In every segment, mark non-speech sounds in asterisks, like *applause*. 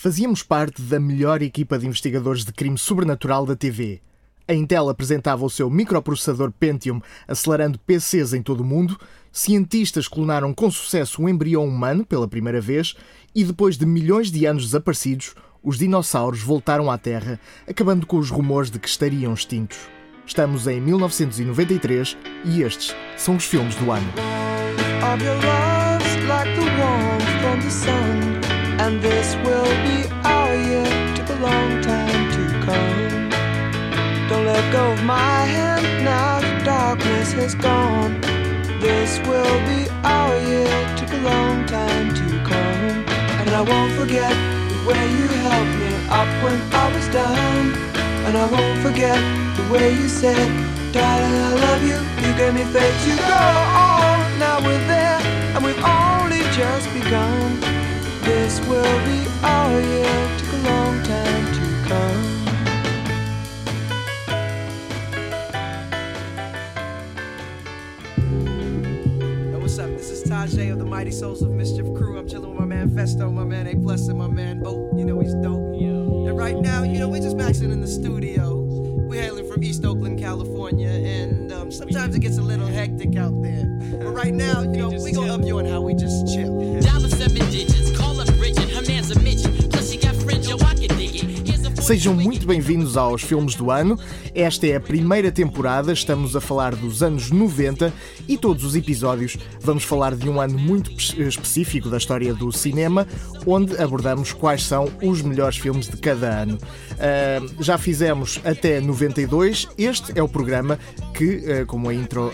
Fazíamos parte da melhor equipa de investigadores de crime sobrenatural da TV. A Intel apresentava o seu microprocessador Pentium acelerando PCs em todo o mundo, cientistas clonaram com sucesso um embrião humano pela primeira vez e depois de milhões de anos desaparecidos, os dinossauros voltaram à Terra, acabando com os rumores de que estariam extintos. Estamos em 1993 e estes são os filmes do ano. And this will be our year, took a long time to come. Don't let go of my hand now, the darkness has gone. This will be our year, took a long time to come. And I won't forget the way you helped me up when I was down. And I won't forget the way you said, darling, I love you. You gave me faith to go on now we're there, and we've only just begun. This will be our year, took a long time to come. what's up? This is Tajay of the Mighty Souls of Mischief crew. I'm chilling with my man Festo, my man A Plus, and my man Oak. You know he's dope. Yeah. And right now, you know, we're just maxing in the studio. We're hailing from East Oakland, California, and um, sometimes it gets a little hectic out there. But right now, you know, we gonna up you on how we just chill. Dollar seven digits, Sejam muito bem-vindos aos Filmes do Ano. Esta é a primeira temporada, estamos a falar dos anos 90 e todos os episódios vamos falar de um ano muito específico da história do cinema, onde abordamos quais são os melhores filmes de cada ano. Uh, já fizemos até 92, este é o programa que, uh, como a intro uh,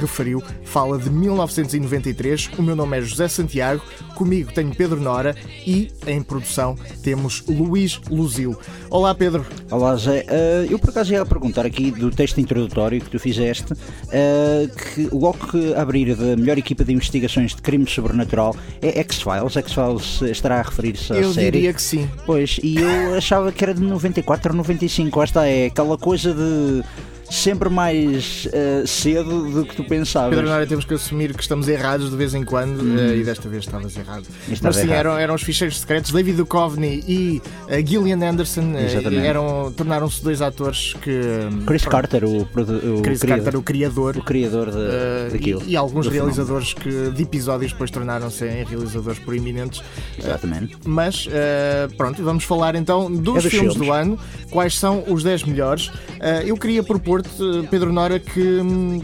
referiu, fala de 1993. O meu nome é José Santiago, comigo tenho Pedro Nora e em produção temos Luís Luzil. Olá, Pedro. Olá, Zé. Uh, eu por acaso ia perguntar aqui do texto introdutório que tu fizeste, uh, que logo que abrir da melhor equipa de investigações de crime sobrenatural é X-Files. X-Files estará a referir-se à eu série. Eu diria que sim. Pois, e eu achava que era de 94 ou 95. Esta é aquela coisa de sempre mais uh, cedo do que tu pensavas. Pedro Nora, temos que assumir que estamos errados de vez em quando hum. uh, e desta vez estavas errado. Mas sim, eram, eram os ficheiros secretos. David Duchovny e uh, Gillian Anderson eram, tornaram-se dois atores que. Chris pronto, Carter, o, o, Chris criador, Carter, o criador. O criador de, daquilo. E, e alguns realizadores que, de episódios depois tornaram-se em realizadores proeminentes. Exatamente. mas pronto, vamos falar então dos, é dos filmes, filmes, do ano. Quais são os 10 melhores? eu queria propor Pedro Nora, que,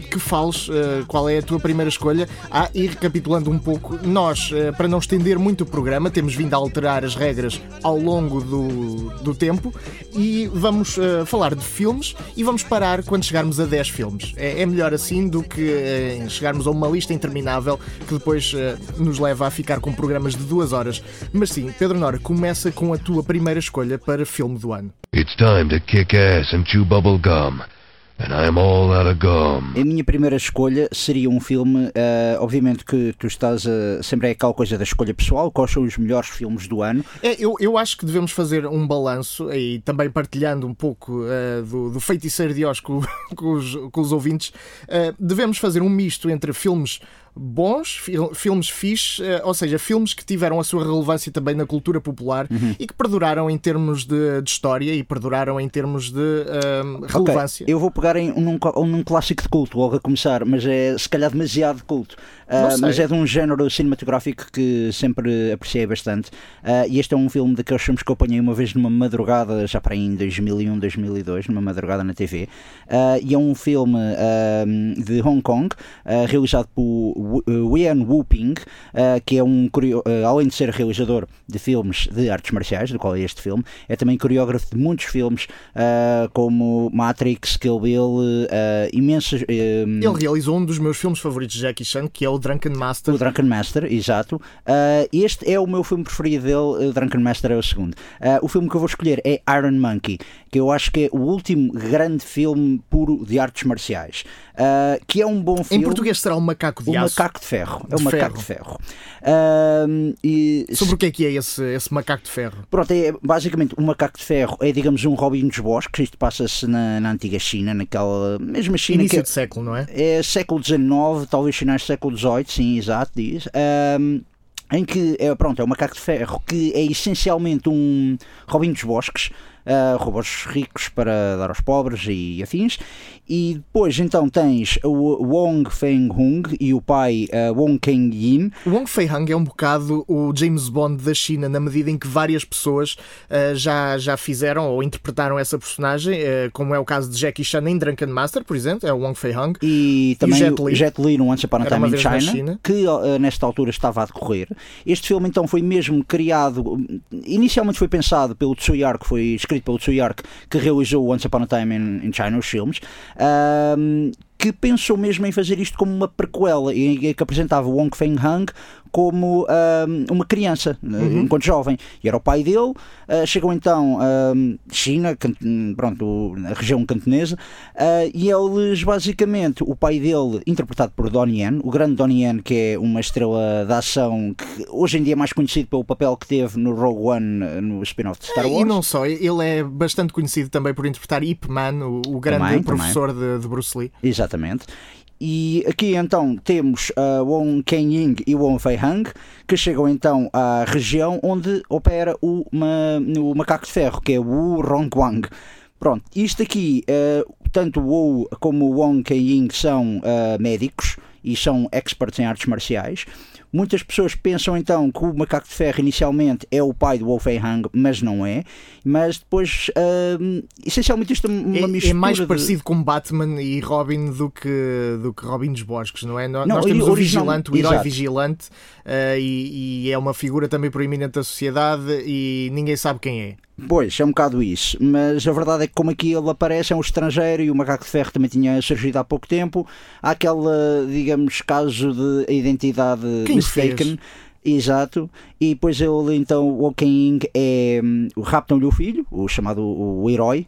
que fales uh, qual é a tua primeira escolha. Ah, e recapitulando um pouco, nós, uh, para não estender muito o programa, temos vindo a alterar as regras ao longo do, do tempo e vamos uh, falar de filmes e vamos parar quando chegarmos a 10 filmes. É, é melhor assim do que chegarmos a uma lista interminável que depois nos leva a ficar com programas de duas horas. Mas sim, Pedro Nora, começa com a tua primeira escolha para filme do ano. It's time to kick ass and chew bubble gum. A minha primeira escolha seria um filme, uh, obviamente que tu estás a, sempre é aquela coisa da escolha pessoal, quais são os melhores filmes do ano. É, eu, eu acho que devemos fazer um balanço e também partilhando um pouco uh, do, do feiticeiro de Oz com, *laughs* com, os, com os ouvintes, uh, devemos fazer um misto entre filmes bons, filmes fixes, eh, ou seja, filmes que tiveram a sua relevância também na cultura popular uhum. e que perduraram em termos de, de, história e perduraram em termos de uh, relevância. Okay. Eu vou pegar em um, num clássico de culto logo a começar, mas é se calhar demasiado de culto. Uh, mas é de um género cinematográfico que sempre apreciei bastante. Uh, e este é um filme daqueles filmes que eu apanhei uma vez numa madrugada, já para aí em 2001, 2002, numa madrugada na TV. Uh, e é um filme de Hong Kong, realizado por Wian Wuping, que é um, além de ser realizador de filmes de artes marciais, do qual é este filme, é também coreógrafo de muitos filmes, como Matrix, Kill Bill, imensos. Ele realizou um dos meus filmes favoritos de Jackie Chan, que é o Drunken Master. O Drunken Master, exato. Este é o meu filme preferido dele, Drunken Master é o segundo. O filme que eu vou escolher é Iron Monkey, que eu acho que é o último grande filme puro de artes marciais. Uh, que é um bom filme. Em português será um macaco de um aço. macaco de ferro. É um de macaco de ferro. Uh, e... Sobre o que é que é esse, esse macaco de ferro? Pronto, é basicamente um macaco de ferro é, digamos, um Robin dos Bosques. Isto passa-se na, na, antiga China, naquela mesma China. Início que de século, não é? É século XIX, talvez finais do século XVIII, sim, exato, diz. Um, em que é, pronto, é um macaco de ferro que é essencialmente um Robin dos Bosques, uh, robôs ricos para dar aos pobres e afins. E depois então tens o Wong Feng Hung e o pai uh, Wong Keng Yin. Wong Fei Hung é um bocado o James Bond da China, na medida em que várias pessoas uh, já, já fizeram ou interpretaram essa personagem, uh, como é o caso de Jackie Chan em Drunken Master, por exemplo, é o Wong Fei Hung. E também e o Jet Li, Jet Li no Once Upon a Time in China, China, que nesta altura estava a decorrer. Este filme então foi mesmo criado, inicialmente foi pensado pelo Tsuyar, que foi escrito pelo Tsuyar, que realizou Once Upon a Time in, in China, os filmes. Um, que pensou mesmo em fazer isto como uma prequela e que apresentava Wong Feng Hung como um, uma criança, uhum. enquanto jovem. E era o pai dele. Uh, chegou então um, China, pronto, a região cantonesa, uh, e eles basicamente, o pai dele, interpretado por Donnie Yen, o grande Donnie Yen, que é uma estrela de ação que hoje em dia é mais conhecido pelo papel que teve no Rogue One, no spin-off de Star Wars. E não só, ele é bastante conhecido também por interpretar Ip Man, o, o grande também, professor também. De, de Bruce Lee. Exatamente. E aqui então temos uh, Wong Ken Ying e Wong Fei Hang, que chegam então à região onde opera o, ma, o macaco de ferro, que é o Rongguang. Pronto, isto aqui, uh, tanto Wu como Wong Ken Ying são uh, médicos e são experts em artes marciais. Muitas pessoas pensam então que o macaco de ferro inicialmente é o pai do Wolfei Hang, mas não é. Mas depois, uh, essencialmente, isto é uma é, mistura. É mais de... parecido com Batman e Robin do que, do que Robin dos Bosques, não é? Não, Nós temos o vigilante, o herói Exato. vigilante, uh, e, e é uma figura também proeminente da sociedade e ninguém sabe quem é. Pois, é um bocado isso, mas a verdade é que como aqui ele aparece é um estrangeiro e o Macaco de Ferro também tinha surgido há pouco tempo, há aquele, digamos, caso de identidade Quem mistaken. Exato, e depois ele então, o King é o raptam-lhe o filho, o chamado o, herói,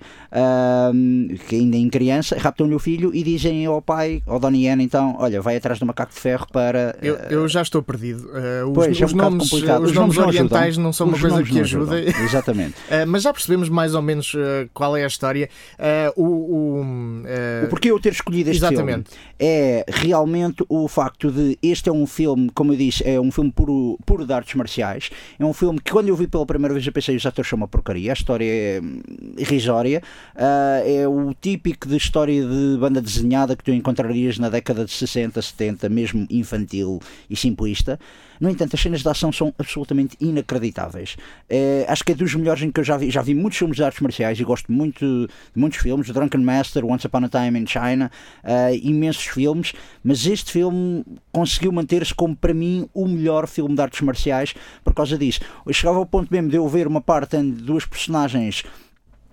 um, que ainda em criança, raptam-lhe o filho e dizem ao pai, ao Donnie Yen, então, olha, vai atrás do macaco de ferro para. Eu, eu já estou perdido. Uh, os, pois, é um nomes, os, os nomes, orientais não, não são uma coisa que ajuda. *laughs* Exatamente. uh, mas já percebemos mais ou menos uh, qual é a história. o, o, o porquê eu ter escolhido este exatamente. filme é realmente o facto de este é um filme, como eu disse, é um filme puro, puro de artes marciais. É um filme que quando eu vi pela primeira vez eu pensei os atores são uma porcaria, a história é irrisória, uh, é o típico de história de banda desenhada que tu encontrarias na década de 60, 70, mesmo infantil e simplista. No entanto, as cenas de ação são absolutamente inacreditáveis. É, acho que é dos melhores em que eu já vi. Já vi muitos filmes de artes marciais e gosto muito de muitos filmes. Drunken Master, Once Upon a Time in China, uh, imensos filmes. Mas este filme conseguiu manter-se como, para mim, o melhor filme de artes marciais por causa disso. Eu chegava ao ponto mesmo de eu ver uma parte de duas personagens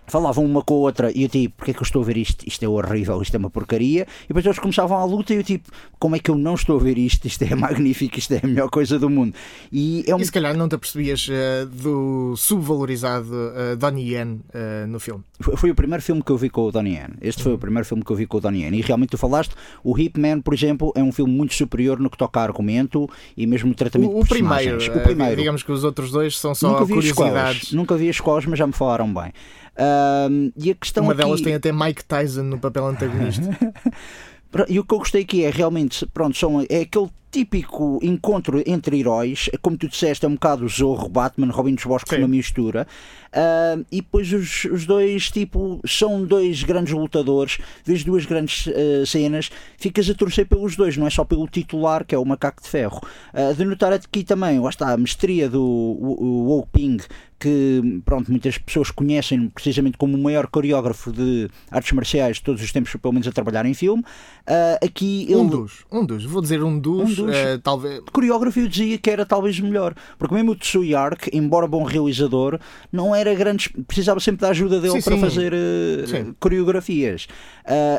falavam uma com a outra e eu tipo, porque é que eu estou a ver isto? Isto é horrível, isto é uma porcaria. E depois eles começavam a luta e eu tipo, como é que eu não estou a ver isto? Isto é *laughs* magnífico, isto é a melhor coisa do mundo. E, é um... e se calhar não te apercebias uh, do subvalorizado uh, Donnie Yen uh, no filme? Foi, foi, o primeiro filme que eu vi com o Donnie Yen. Este foi o primeiro filme que eu vi com o Donnie Yen. E realmente tu falaste, o Hitman, por exemplo, é um filme muito superior no que toca a argumento e mesmo o tratamento o, o primeiro, o primeiro. Digamos que os outros dois são só Nunca curiosidades. Nunca vi as escolas, mas já me falaram bem. Um, e a questão Uma aqui... delas tem até Mike Tyson no papel antagonista. *laughs* e o que eu gostei aqui é realmente, pronto, são, é aquele típico encontro entre heróis, como tu disseste, é um bocado Zorro, Batman, Robin dos Bosques, uma mistura. Uh, e depois os, os, dois, tipo, são dois grandes lutadores, vês duas grandes uh, cenas, ficas a torcer pelos dois, não é só pelo titular, que é o Macaco de Ferro. Uh, de notar aqui também, lá está, a mestria do Wu Ping, que pronto, muitas pessoas conhecem precisamente como o maior coreógrafo de artes marciais de todos os tempos, pelo menos a trabalhar em filme. Uh, aqui ele... Um dos, um dos, vou dizer um dos, um dos uh, talvez. Coreógrafo eu dizia que era talvez melhor, porque mesmo o Tsuyark, embora bom realizador, não era grande, precisava sempre da ajuda dele sim, para sim. fazer uh, coreografias.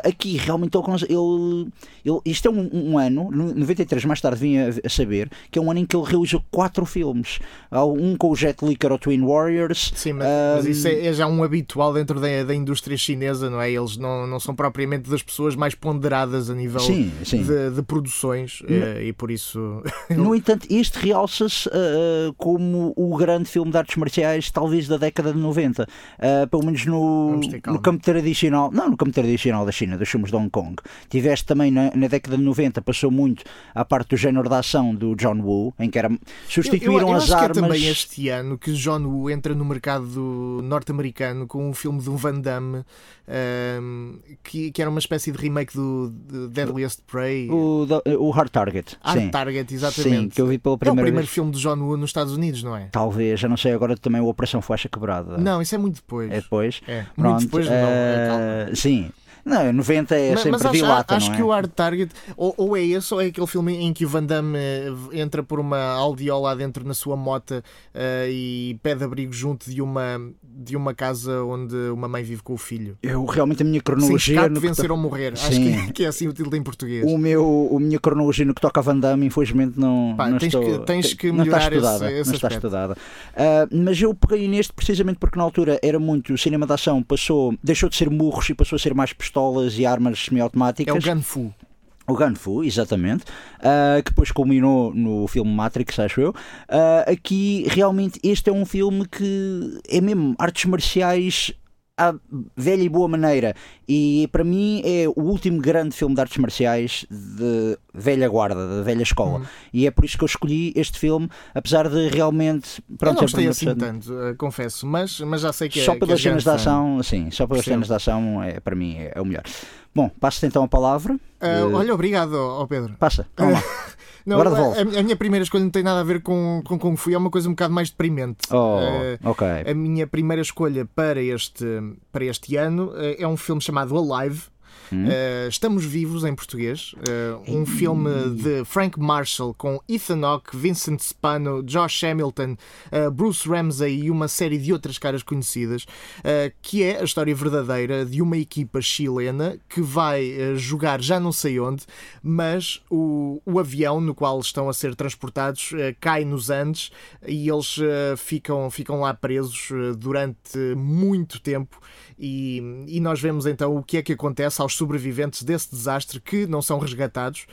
aqui realmente ele, ele, isto é um, um, ano, 93 mais tarde vim a, a, saber, que é um ano em que ele realizou quatro filmes. Um com o Jet Li, que era o Twin Warriors. Sim, mas, um... mas isso é, é, já um habitual dentro da, da indústria chinesa, não é? Eles não, não são propriamente das pessoas mais ponderadas a nível sim. De, de, produções. Mas, eh, por isso. no entanto, este realça-se uh, como o grande filme de artes marciais, talvez da década de 90. Uh, pelo menos no, no campo tradicional, não no campo tradicional da China, dos filmes de Hong Kong. Tiveste também na, na, década de 90, passou muito à parte do género da ação do John Woo, em que era, substituíram eu, eu, eu as armas. Que é também este ano que John Woo entra no mercado norte-americano com um filme de um Van Damme um, que, que era uma espécie de remake do, do Deadliest Prey. O, o Hard Target. Hard sim. Target, exatamente. Sim, que eu vi pela primeira É o primeiro vez. filme de John Woo nos Estados Unidos, não é? Talvez, já não sei agora também o Operação Faixa Quebrada. Não, isso é muito depois. É depois? É, Pronto, muito depois, não. É, uh, sim, não, 90 é mas, sempre mas acho, dilata, acho é? que o Hard Target, ou, ou, é esse, ou é aquele filme em que o Van Damme eh, entra por uma aldeola lá dentro na sua moto uh, e pede abrigo junto de uma, de uma casa onde uma mãe vive com o filho. Eu realmente a minha cronologia. Sim, no vencer ou morrer. Sim. Acho que, que, é assim o título em português. O meu, a minha cronologia no que toca a Van Damme, infelizmente, não, Pá, não tens estou. Que, tens que melhorar não está estudada. esse, esse não está aspecto. estudada. Uh, mas eu peguei neste precisamente porque na altura era muito cinema de ação, passou, deixou de ser murros e passou a ser mais pistolas e armas semiautomáticas. É o Gunfu. O Gunfu, exatamente, uh, que depois culminou no filme Matrix, acho eu. Uh, aqui, realmente, este é um filme que é mesmo artes marciais à velha e boa maneira. E para mim é o último grande filme de artes marciais de velha guarda, da velha escola. Hum. E é por isso que eu escolhi este filme, apesar de realmente. Pronto, eu não gostei assim tanto, uh, confesso, mas, mas já sei que é. Só pelas que é cenas de ação, sim, só pelas Percebo. cenas de ação, é, para mim é, é o melhor. Bom, passo-te então a palavra. Uh, olha, obrigado, ó Pedro. Passa, vamos lá. *laughs* Não, Agora devolve. a, a, minha primeira escolha não tem nada a ver com, com Kung Fu, é uma coisa um bocado mais deprimente. Oh, uh, ok. A minha primeira escolha para este, para este ano uh, é um filme chamado Alive. Hum? Uh, Estamos Vivos em português, um filme de Frank Marshall com Ethan Hawke, Vincent Spano, Josh Hamilton, Bruce Ramsey e uma série de outras caras conhecidas, que é a história verdadeira de uma equipa chilena que vai jogar já não sei onde, mas o, o avião no qual estão a ser transportados cai nos Andes e eles ficam, ficam lá presos durante muito tempo. E, e, nós vemos então o que é que acontece aos sobreviventes desse desastre que não são resgatados.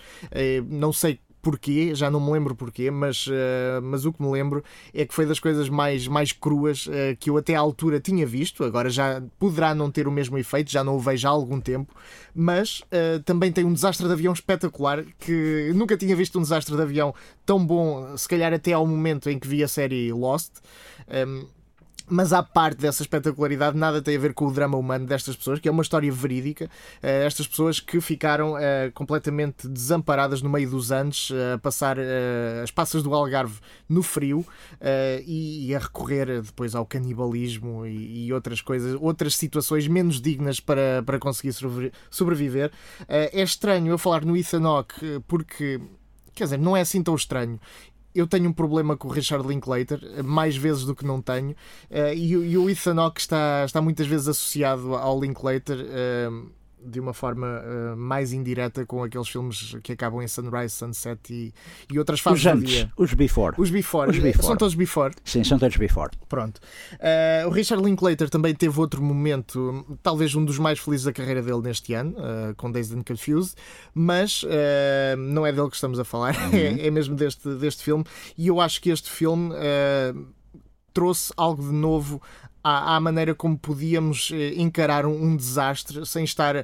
Não sei porquê, já não me lembro porquê, mas, uh, mas o que me lembro é que foi das coisas mais, mais cruas uh, que eu até à altura tinha visto. Agora já poderá não ter o mesmo efeito, já não o vejo há algum tempo, mas também tem um desastre de avião espetacular que nunca tinha visto um desastre de avião tão bom, se calhar até ao momento em que vi a série Lost. Um, mas à parte dessa espetacularidade, nada tem a ver com o drama humano destas pessoas, que é uma história verídica. Uh, estas pessoas que ficaram uh, completamente desamparadas no meio dos anos, a uh, passar as passas do Algarve no frio e, a recorrer depois ao canibalismo e, e, outras coisas, outras situações menos dignas para, para conseguir sobreviver. é estranho eu falar no Ethan Hawke porque. Quer dizer, não é assim tão estranho eu tenho um problema com o Richard Linklater, mais vezes do que não tenho, uh, e, o Ethan Hawke está, está muitas vezes associado ao Linklater. De uma forma uh, mais indireta com aqueles filmes que acabam em Sunrise, Sunset e, e outras fases os antes, do dia. Os before. Os before. Os before. São todos before. Sim, são todos before. Pronto. Uh, o Richard Linklater também teve outro momento, talvez um dos mais felizes da carreira dele neste ano, uh, com Dazed and Confused, mas não é dele que estamos a falar, *laughs* uhum. é, é, mesmo deste, deste filme. E eu acho que este filme trouxe algo de novo à, à, maneira como podíamos eh, encarar um, um, desastre sem estar uh,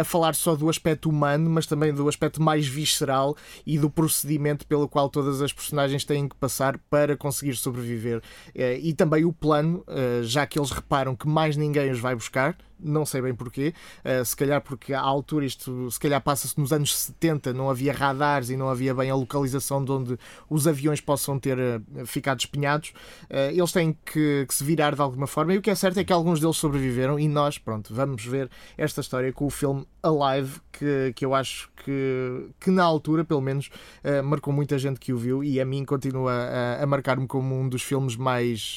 a falar só do aspecto humano, mas também do aspecto mais visceral e do procedimento pelo qual todas as personagens têm que passar para conseguir sobreviver. Uh, e também o plano, uh, já que eles reparam que mais ninguém os vai buscar, não sei bem porquê, uh, se calhar porque à altura isto se calhar passa-se nos anos 70, não havia radares e não havia bem a localização de onde os aviões possam ter uh, ficado espinhados, uh, eles têm que, que, se virar de alguma forma e o que é certo é que alguns deles sobreviveram e nós, pronto, vamos ver esta história com o filme Alive, que, que eu acho que, que na altura, pelo menos, marcou muita gente que o viu e a mim continua a, a marcar-me como um dos filmes mais...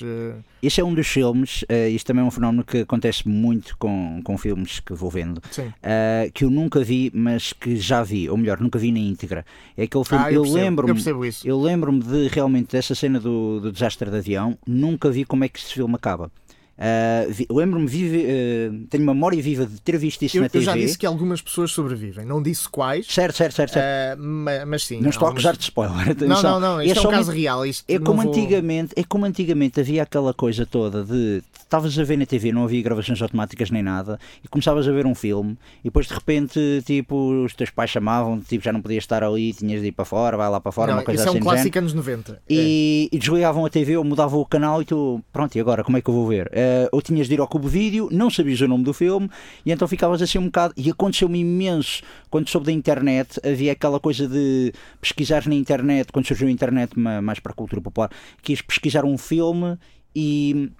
Este é um dos filmes, isto também é um fenómeno que acontece muito com, com filmes que vou vendo, uh, que eu nunca vi, mas que já vi, ou melhor, nunca vi na íntegra. É aquele filme, ah, eu, lembro-me eu, lembro-me de realmente dessa cena do, do desastre de avião, nunca vi como é que esse filme acaba. Uh, Lembro-me, uh, tenho memória viva de ter visto isso eu, na TV. Eu já disse que algumas pessoas sobrevivem, não disse quais. Certo, certo, certo. certo. Uh, mas, mas, sim. Não estou algumas... a acusar de spoiler. *laughs* Atenção. Não, não, não. Isto é, é um caso real. Isto é, como vou... antigamente, é como antigamente havia aquela coisa toda de estavas a ver na TV, não havia gravações automáticas nem nada, e começavas a ver um filme, e depois de repente, tipo, os teus pais chamavam, tipo, já não podias estar ali, tinhas de ir para fora, vai lá para fora, não, uma coisa isso assim. Isso é um clássico anos 90. E, é. e, desligavam a TV ou mudavam o canal e tu, pronto, e agora como é que eu vou ver? Uh, ou tinhas de ir ao Cubo Vídeo, não sabias o nome do filme, e então ficavas assim um bocado. E aconteceu-me imenso quando soube da internet, havia aquela coisa de pesquisar na internet, quando surgiu a internet mais para a cultura popular, quis pesquisar um filme e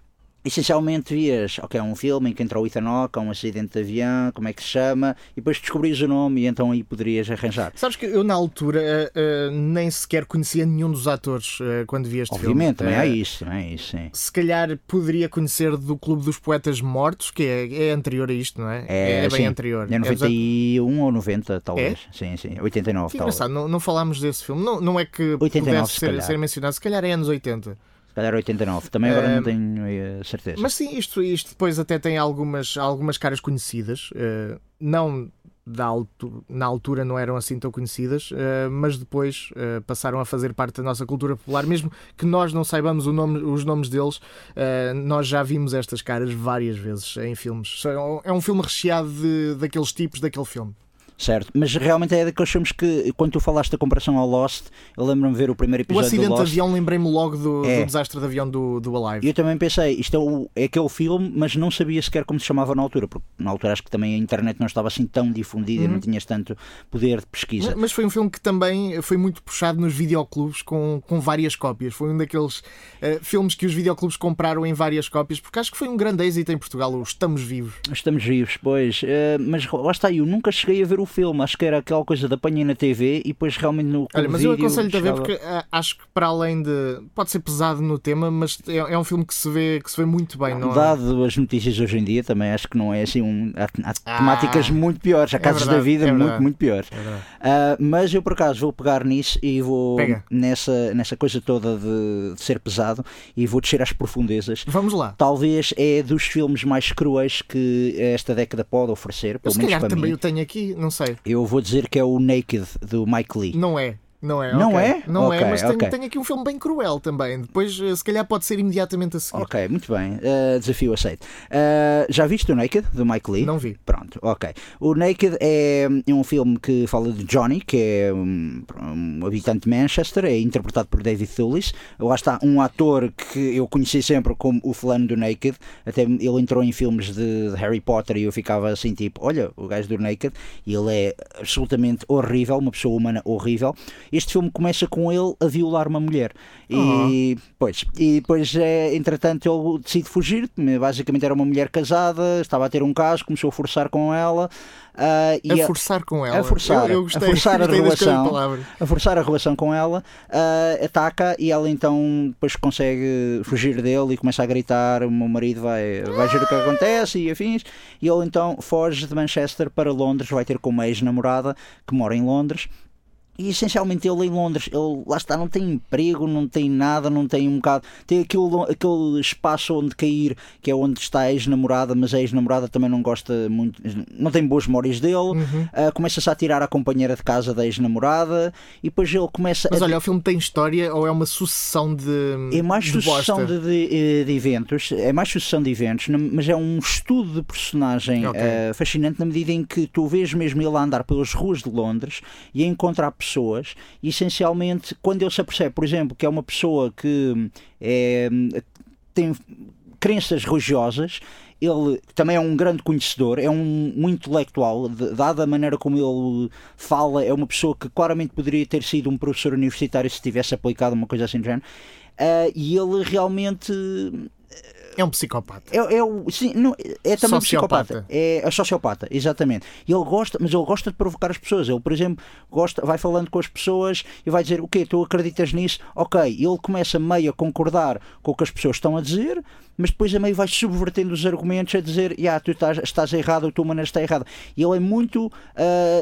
essencialmente vias, ok, um filme em que entra o Ethan Hawke, um acidente de avião, como é que se chama, e depois descobrias o nome e então aí poderias arranjar. Sabes que eu na altura uh, nem sequer conhecia nenhum dos atores uh, quando vi este Obviamente, filme. Obviamente, também é isso, também é isso, sim. Se calhar poderia conhecer do Clube dos Poetas Mortos, que é, é anterior a isto, não é? É, é bem sim. anterior. É 91 é ou 90, talvez. É? Sim, sim, 89, que talvez. Não, não falámos desse filme. Não, não é que 89, pudesse ser, ser mencionado, se calhar é anos 80. Se calhar 89, também agora uh, não tenho uh, certeza. Mas sim, isto, isto depois até tem algumas, algumas caras conhecidas, uh, não da altura, na altura não eram assim tão conhecidas, uh, mas depois uh, passaram a fazer parte da nossa cultura popular, mesmo que nós não saibamos nome, os nomes deles, uh, nós já vimos estas caras várias vezes em filmes. É um filme recheado de, daqueles tipos daquele filme. Certo, mas realmente é daqueles filmes que, quando tu falaste da comparação ao Lost, eu lembro-me ver o primeiro episódio. O acidente do Lost. de avião, lembrei-me logo do, é. do, desastre de avião do, do Alive. Eu também pensei, isto é, o, é aquele filme, mas não sabia sequer como se chamava na altura, porque na altura acho que também a internet não estava assim tão difundida, uhum. não tinhas tanto poder de pesquisa. Mas, mas, foi um filme que também foi muito puxado nos videoclubes com, com várias cópias. Foi um daqueles uh, filmes que os videoclubes compraram em várias cópias, porque acho que foi um grande êxito em Portugal, o Estamos Vivos. Estamos Vivos, pois. Uh, mas lá está, eu nunca cheguei a ver o filme, acho que era aquela coisa da apanhei na TV e depois realmente no Olha, mas eu aconselho-te chegava... a ver porque uh, acho que para além de. pode ser pesado no tema, mas é, é, um filme que se vê, que se vê muito bem. Não é? Dado as notícias hoje em dia, também acho que não é assim. Um, há, há ah, temáticas muito piores, há é casos verdade, da vida é muito, muito piores. Uh, mas eu por acaso vou pegar nisso e vou nessa, nessa coisa toda de, de ser pesado e vou descer às profundezas. Vamos lá. Talvez é dos filmes mais cruéis que esta década pode oferecer. Pelo eu, se menos calhar também mim. eu tenho aqui, não sei. Eu vou dizer que é o Naked do Mike Lee. Não é. Não é? Não okay. é? Não okay, é, mas okay. tem, tem, aqui um filme bem cruel também. Depois, eh, se calhar, pode ser imediatamente a seguir. Ok, muito bem. Uh, desafio aceito. Uh, já viste o Naked, do Mike Lee? Não vi. Pronto, ok. O Naked é, é um filme que fala de Johnny, que é um, um habitante de Manchester, é interpretado por David Thewlis. Lá está um ator que eu conheci sempre como o fulano do Naked. Até ele entrou em filmes de Harry Potter e eu ficava assim, tipo, olha, o gajo do Naked. E ele é absolutamente horrível, uma pessoa humana horrível. Este filme começa com ele a violar uma mulher. E, pois, e depois, é, entretanto, ele decide fugir. Basicamente, era uma mulher casada, estava a ter um caso, começou a forçar com ela. Uh, e a forçar com ela. A forçar, eu, eu gostei, a, forçar a relação. A forçar a relação com ela. Uh, ataca e ela então depois consegue fugir dele e começa a gritar: O meu marido vai, vai ver o que acontece e afins. E ele então foge de Manchester para Londres, vai ter com uma ex-namorada que mora em Londres. E essencialmente ele em Londres, ele lá está, não tem emprego, não tem nada, não tem um bocado. Tem aquele, aquele espaço onde cair, que é onde está a ex-namorada, mas a ex-namorada também não gosta muito, não tem boas memórias dele. Uhum. Uh, Começa-se a tirar a companheira de casa da ex-namorada e depois ele começa Mas a... olha, o filme tem história ou é uma sucessão de. É mais de sucessão de, de, de, eventos, é mais sucessão de eventos, mas é um estudo de personagem okay. uh, fascinante na medida em que tu vês mesmo ele a andar pelas ruas de Londres e a encontrar pessoas e essencialmente quando ele se apercebe, por exemplo, que é uma pessoa que é, tem crenças religiosas, ele também é um grande conhecedor, é um, um intelectual, dada a maneira como ele fala, é uma pessoa que claramente poderia ter sido um professor universitário se tivesse aplicado uma coisa assim do género. Uh, e ele realmente é um psicopata. É, é, sim, não, é também um psicopata. É, é sociopata, exatamente. E ele gosta, mas ele gosta de provocar as pessoas. Ele, por exemplo, gosta, vai falando com as pessoas e vai dizer: O quê? Tu acreditas nisso? Ok. E ele começa meio a concordar com o que as pessoas estão a dizer, mas depois a meio vai subvertendo os argumentos a dizer: Yeah, tu estás, estás errado, a tua maneira está errada. E ele é muito uh,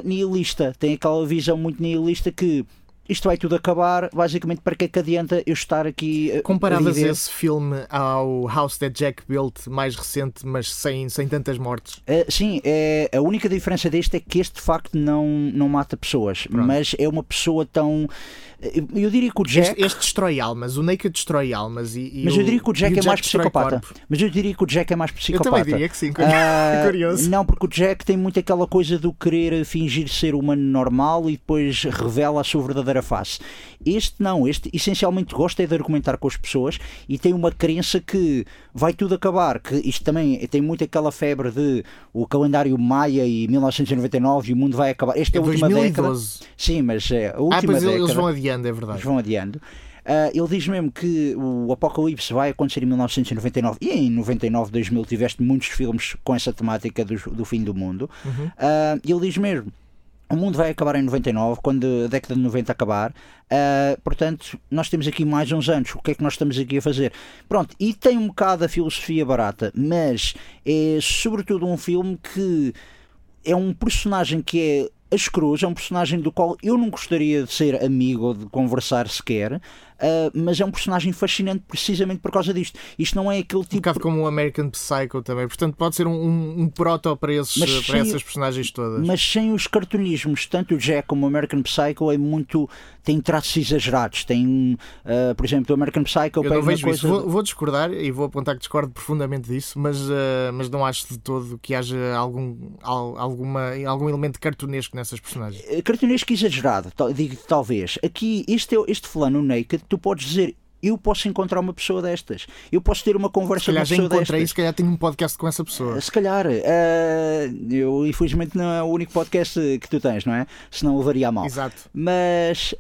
nihilista, tem aquela visão muito nihilista que isto vai tudo acabar, basicamente para que é que adianta eu estar aqui. Comparavas esse filme ao House That Jack Built, mais recente, mas sem, sem tantas mortes? Uh, sim, é, a única diferença deste é que este de facto não, não mata pessoas, Pronto. mas é uma pessoa tão. Eu diria que o Jack. Este, este destrói almas, o Naked destrói almas. E, e mas eu diria que o Jack o é Jack mais psicopata. Mas eu diria que o Jack é mais psicopata. Eu também diria que sim, uh, *laughs* curioso. Não, porque o Jack tem muito aquela coisa do querer fingir ser humano normal e depois revela a sua verdadeira face. Este não, este essencialmente gosta é de argumentar com as pessoas e tem uma crença que vai tudo acabar. Que isto também tem muito aquela febre de o calendário Maia e 1999 e o mundo vai acabar. Esta é, é a última 2012. década. Sim, mas é a última ah, pois década. eles vão adiando, é verdade. Eles vão adiando. Uh, ele diz mesmo que o Apocalipse vai acontecer em 1999 e em 99, 2000 tiveste muitos filmes com essa temática do, do fim do mundo. Uhum. Uh, ele diz mesmo o mundo vai acabar em 99, quando a década de 90 acabar. Uh, portanto, nós temos aqui mais uns anos. O que é que nós estamos aqui a fazer? Pronto, e tem um bocado a filosofia barata, mas é sobretudo um filme que é um personagem que é a Scrooge é um personagem do qual eu não gostaria de ser amigo ou de conversar sequer, Uh, mas é um personagem fascinante precisamente por causa disto. Isto não é aquele tipo. Um bocado como o American Psycho também, portanto pode ser um, um proto para, esses, para sem, essas personagens todas. Mas sem os cartunismos, tanto o Jack como o American Psycho é muito. tem traços exagerados. Tem, uh, por exemplo, o American Psycho. Eu não vejo coisa... isso. Vou, vou, discordar e vou apontar que discordo profundamente disso, mas, uh, mas não acho de todo que haja algum, alguma, algum elemento cartunesco nessas personagens. Cartunesco exagerado, digo talvez. Aqui, este, este fulano naked tu podes dizer eu posso encontrar uma pessoa destas. Eu posso ter uma conversa com uma pessoa destas. Se calhar se calhar tenho um podcast com essa pessoa. Se calhar. Uh, eu, infelizmente, não é o único podcast que tu tens, não é? Senão levaria a mal. Exato. Mas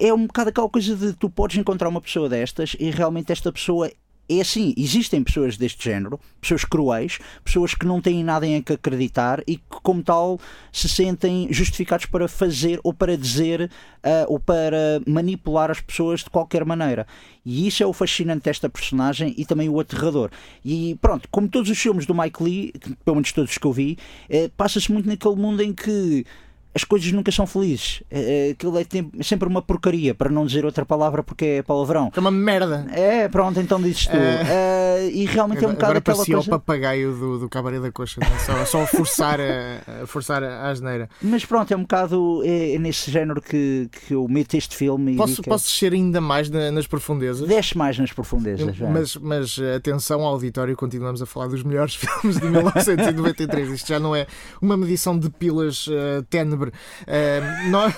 é um bocado aquela coisa de tu podes encontrar uma pessoa destas e realmente esta pessoa é assim, existem pessoas deste género, pessoas cruéis, pessoas que não têm nada em que acreditar e que, como tal, se sentem justificados para fazer ou para dizer uh, ou para manipular as pessoas de qualquer maneira. E isso é o fascinante desta personagem e também o aterrador. E pronto, como todos os filmes do Mike Lee, pelo menos todos que eu vi, eh, passa-se muito naquele mundo em que as coisas nunca são felizes. É, é aquilo é sempre uma porcaria, para não dizer outra palavra porque é palavrão. É uma merda. É, pronto, então dizes tu. É... Uh, e realmente é um bocado aquela coisa... o papagaio do, do cabaré da coxa, né? só, só forçar, a, forçar a asneira. Mas pronto, é um bocado é, é nesse género que, que eu meto este filme. Posso, que... posso descer ainda mais na, nas profundezas? Desce mais nas profundezas. Mas, mas atenção ao auditório, continuamos a falar dos melhores *laughs* filmes de 1993. Isto já não é uma medição de pilas uh, Uh, nós,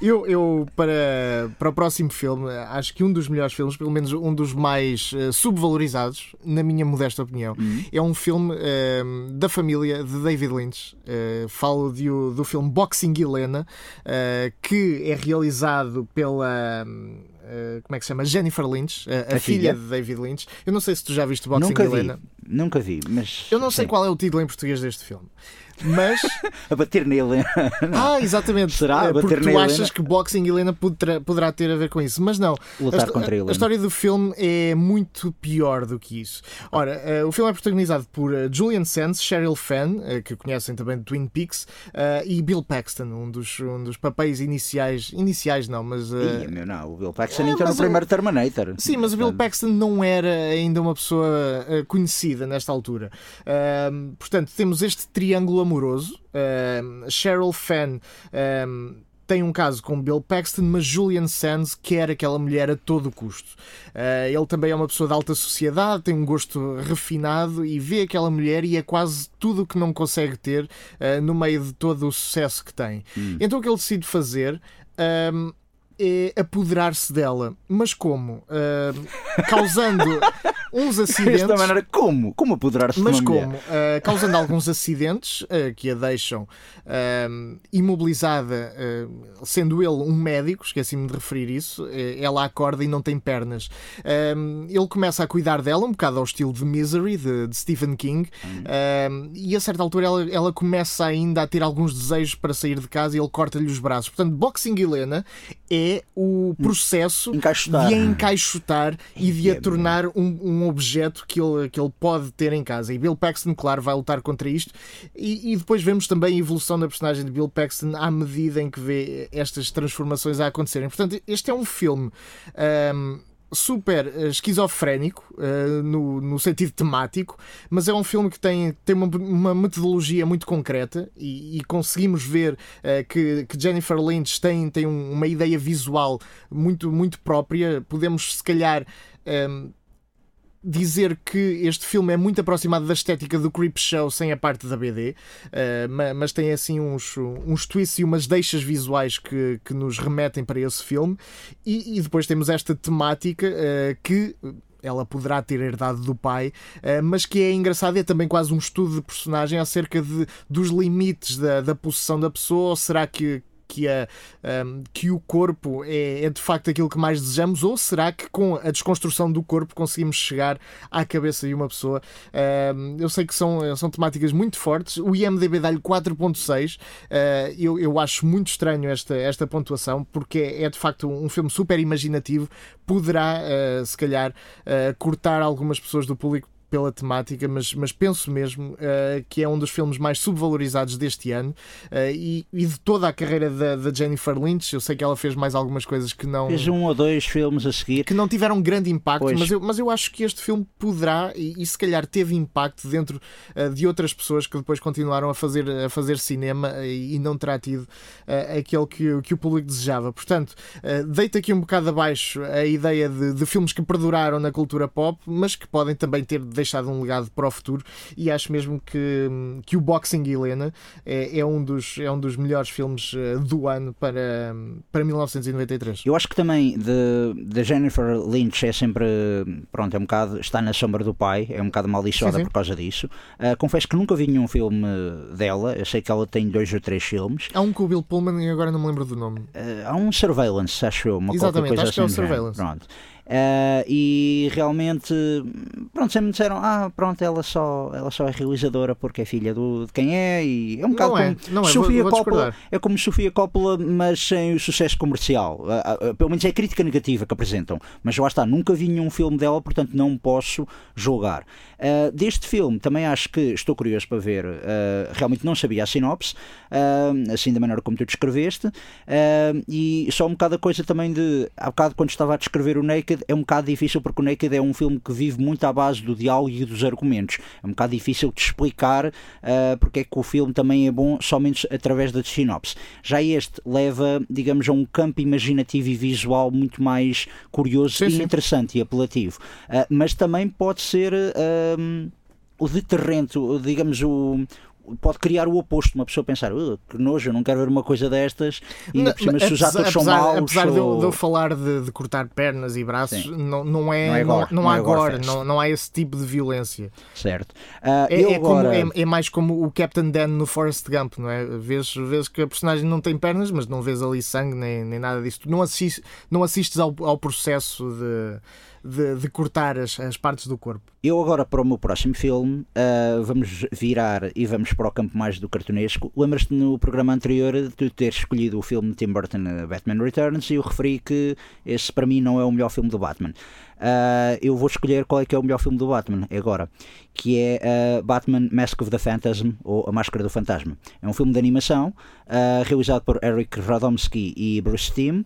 eu, eu para, para o próximo filme, acho que um dos melhores filmes, pelo menos um dos mais uh, subvalorizados, na minha modesta opinião, uhum. é um filme uh, da família de David Lynch. Falo de, do filme Boxing Helena, que é realizado pela. como é que se chama? Jennifer Lynch, a, a filha, filha, de David Lynch. Eu não sei se tu já viste Boxing Nunca Helena. Vi. Nunca vi, mas. Eu não sei qual é o título em português deste filme. Mas. *laughs* a bater nele. ah, exatamente. Será? Porque tu achas que Boxing Helena poderá, ter a ver com isso. Mas não. Lutar a, contra a, a história do filme é muito pior do que isso. Ora, uh, o filme é protagonizado por uh, Julian Sands, Cheryl Fenn, uh, que conhecem também de Twin Peaks, e Bill Paxton, um dos, um dos papéis iniciais. Iniciais não, mas. Ih, meu, não, o Bill Paxton é, entrou no primeiro Terminator. Sim, mas o Bill Paxton não era ainda uma pessoa conhecida nesta altura. portanto, temos este triângulo amoroso. Uh, Cheryl Fenn um, tem um caso com Bill Paxton, mas Julian Sands quer aquela mulher a todo custo. Uh, ele também é uma pessoa de alta sociedade, tem um gosto refinado e vê aquela mulher e é quase tudo o que não consegue ter uh, no meio de todo o sucesso que tem. Hum. Então o que ele decide fazer. Um, é apoderar-se dela. Mas como? Uh, causando *laughs* uns acidentes. Desta maneira, como? Como apoderar-se Mas como? Uh, causando alguns acidentes uh, que a deixam imobilizada, sendo ele um médico, esqueci-me de referir isso. ela acorda e não tem pernas. ele começa a cuidar dela, um bocado ao estilo de Misery, de, de Stephen King, hum. e a certa altura ela, ela começa ainda a ter alguns desejos para sair de casa e ele corta-lhe os braços. Portanto, Boxing Helena é o processo encaixotar. de a encaixotar e de a tornar um, um, objeto que ele, que ele pode ter em casa. E Bill Paxton, claro, vai lutar contra isto. E, e depois vemos também a evolução da personagem de Bill Paxton à medida em que vê estas transformações a acontecerem. Portanto, este é um filme. Um, super uh, esquizofrénico uh, no, no sentido temático, mas é um filme que tem, tem uma, uma metodologia muito concreta e, e conseguimos ver uh, que, que, Jennifer Lynch tem, tem um, uma ideia visual muito, muito própria. Podemos, se calhar. Um, dizer que este filme é muito aproximado da estética do Creep Show sem a parte da BD, uh, mas tem assim uns, uns twists e umas deixas visuais que, que nos remetem para esse filme. E, e depois temos esta temática uh, que ela poderá ter herdado do pai, uh, mas que é engraçado, é também quase um estudo de personagem acerca de, dos limites da, da possessão da pessoa, ou será que, que, a, um, que o corpo é, é, de facto aquilo que mais desejamos, ou será que com a desconstrução do corpo conseguimos chegar à cabeça de uma pessoa? Um, eu sei que são, são temáticas muito fortes, o IMDB dá-lhe 4.6, uh, eu, eu acho muito estranho esta, esta pontuação, porque é, é de facto um filme super imaginativo, poderá, uh, se calhar, uh, cortar algumas pessoas do público pela temática, mas, mas penso mesmo uh, que é um dos filmes mais subvalorizados deste ano uh, e, e, de toda a carreira da, da, Jennifer Lynch. Eu sei que ela fez mais algumas coisas que não. Fez um ou dois filmes a seguir que não tiveram grande impacto, mas eu, mas eu acho que este filme poderá e, e se calhar teve impacto dentro uh, de outras pessoas que depois continuaram a fazer, a fazer cinema e, e não terá tido aquele que, que o público desejava. Portanto, deita aqui um bocado abaixo a ideia de, de filmes que perduraram na cultura pop, mas que podem também ter deixado um legado para o futuro e acho mesmo que, que o Boxing Helena é, é, um, dos, é um dos melhores filmes eh, do ano para, para 1993. Eu acho que também de, de Jennifer Lynch é sempre pronto, é um bocado está na sombra do pai, é um bocado maldiçoada por causa disso. Uh, confesso que nunca vi nenhum filme dela, eu sei que ela tem dois ou três filmes. Há um com o Bill Pullman e agora não me lembro do nome. Uh, há um Surveillance, acho eu, uma Exatamente, coisa acho assim. Que é o Surveillance. Pronto. Uh, e realmente, pronto, sempre me disseram: ah, pronto, ela só, ela só é realizadora porque é filha do, de quem é. E é um bocado não como é, não é, Sofia vou, vou Coppola. É como Sofia Coppola, mas sem o sucesso comercial. Uh, uh, pelo menos é a crítica negativa que apresentam. Mas lá está, nunca vi nenhum filme dela, portanto não posso julgar. deste filme, também acho que estou curioso para ver. realmente não sabia a sinopse, assim da maneira como tu descreveste. e só um bocado a coisa também de. Há bocado, quando estava a descrever o Naked Naked é um bocado difícil porque o Naked é um filme que vive muito à base do diálogo e dos argumentos. É um bocado difícil de explicar uh, porque é que o filme também é bom somente através da sinopse. Já este leva, digamos, a um campo imaginativo e visual muito mais curioso sim, e sim. interessante e apelativo. Uh, mas também pode ser. Uh, o deterrente, digamos, o, pode criar o oposto, uma pessoa pensar uh, que nojo, eu não quero ver uma coisa destas e ainda por cima se os atores são maus apesar ou... de, eu, de eu falar de, de, cortar pernas e braços não, não, é, não, é gore, não, não, há agora não, não há esse tipo de violência. Certo. Uh, é, é, agora... como, é, é, mais como o Captain Dan no Forrest Gump não é? vês, vês que a personagem não tem pernas mas não vês ali sangue nem, nem nada disso. Não, assist, não assistes ao, ao processo de de, de cortar as, as, partes do corpo. Eu agora para o meu próximo filme uh, vamos virar e vamos para o campo mais do cartunesco. Lembras-te no programa anterior de ter escolhido o filme de Tim Burton Batman Returns e eu referi que esse para mim não é o melhor filme do Batman. Uh, eu vou escolher qual é que é o melhor filme do Batman agora, que é uh, Batman Mask of the Phantasm ou A Máscara do Fantasma. É um filme de animação uh, realizado por Eric Radomski e Bruce Timm,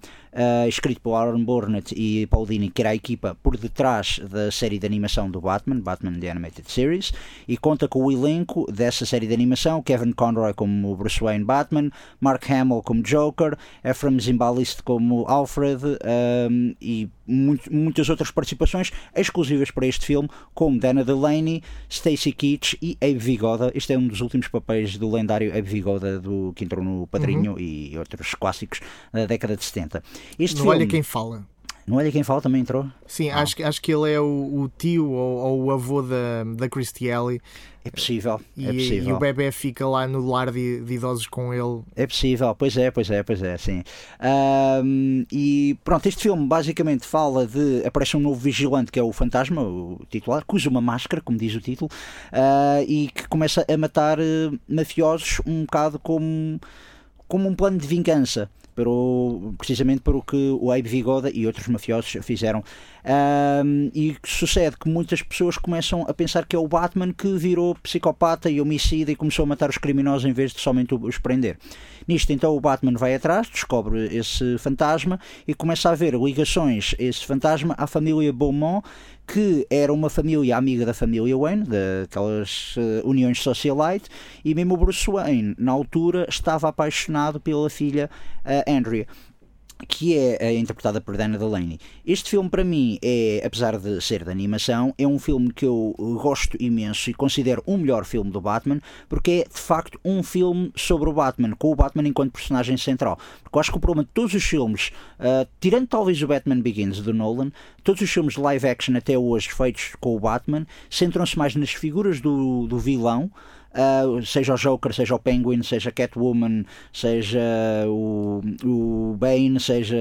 escrito por Aaron Burnett e Paul Dini, que era a equipa por detrás da série de animação do Batman, Batman The Animated Series, e conta com o elenco dessa série de animação, Kevin Conroy como Bruce Wayne Batman, Mark Hamill como Joker, Ephraim Zimbalist como Alfred um, e muitas outras participações exclusivas para este filme, como Dana Delaney, Stacy Keach e Abe Vigoda. Este é um dos últimos papéis do lendário Abe Vigoda, do, que entrou no Padrinho uhum. e outros clássicos da década de 70. Este Não filme, olha quem fala. Não de quem fala, também entrou? Sim, ah. acho, acho que ele é o, o tio ou, ou, o avô da, da Christy Alley. É possível, e, é possível. E o bebê fica lá no lar de, de, idosos com ele. É possível, pois é, pois é, pois é, sim. Um, e pronto, este filme basicamente fala de. Aparece um novo vigilante que é o fantasma, o titular, que usa uma máscara, como diz o título, uh, e que começa a matar uh, mafiosos um bocado como, como um plano de vingança pelo, precisamente por o que o Abe Vigoda e outros mafiosos fizeram. Um, e sucede que muitas pessoas começam a pensar que é o Batman que virou psicopata e homicida e começou a matar os criminosos em vez de somente os prender. Nisto, então, o Batman vai atrás, descobre esse fantasma e começa a ver ligações esse fantasma à família Beaumont, que era uma família amiga da família Wayne, daquelas uh, uniões socialite, e mesmo Bruce Wayne, na altura, estava apaixonado pela filha uh, Andrea que é, é interpretada por Dana Delaney. Este filme, para mim, é, apesar de ser de animação, é um filme que eu gosto imenso e considero o melhor filme do Batman, porque é de facto um filme sobre o Batman, com o Batman enquanto personagem central. Porque eu acho que o problema de todos os filmes, uh, tirando talvez o Batman Begins do Nolan, todos os filmes live action até hoje feitos com o Batman centram-se mais nas figuras do, do vilão uh, seja o Joker, seja o Penguin, seja Catwoman, seja o, o Bane, seja,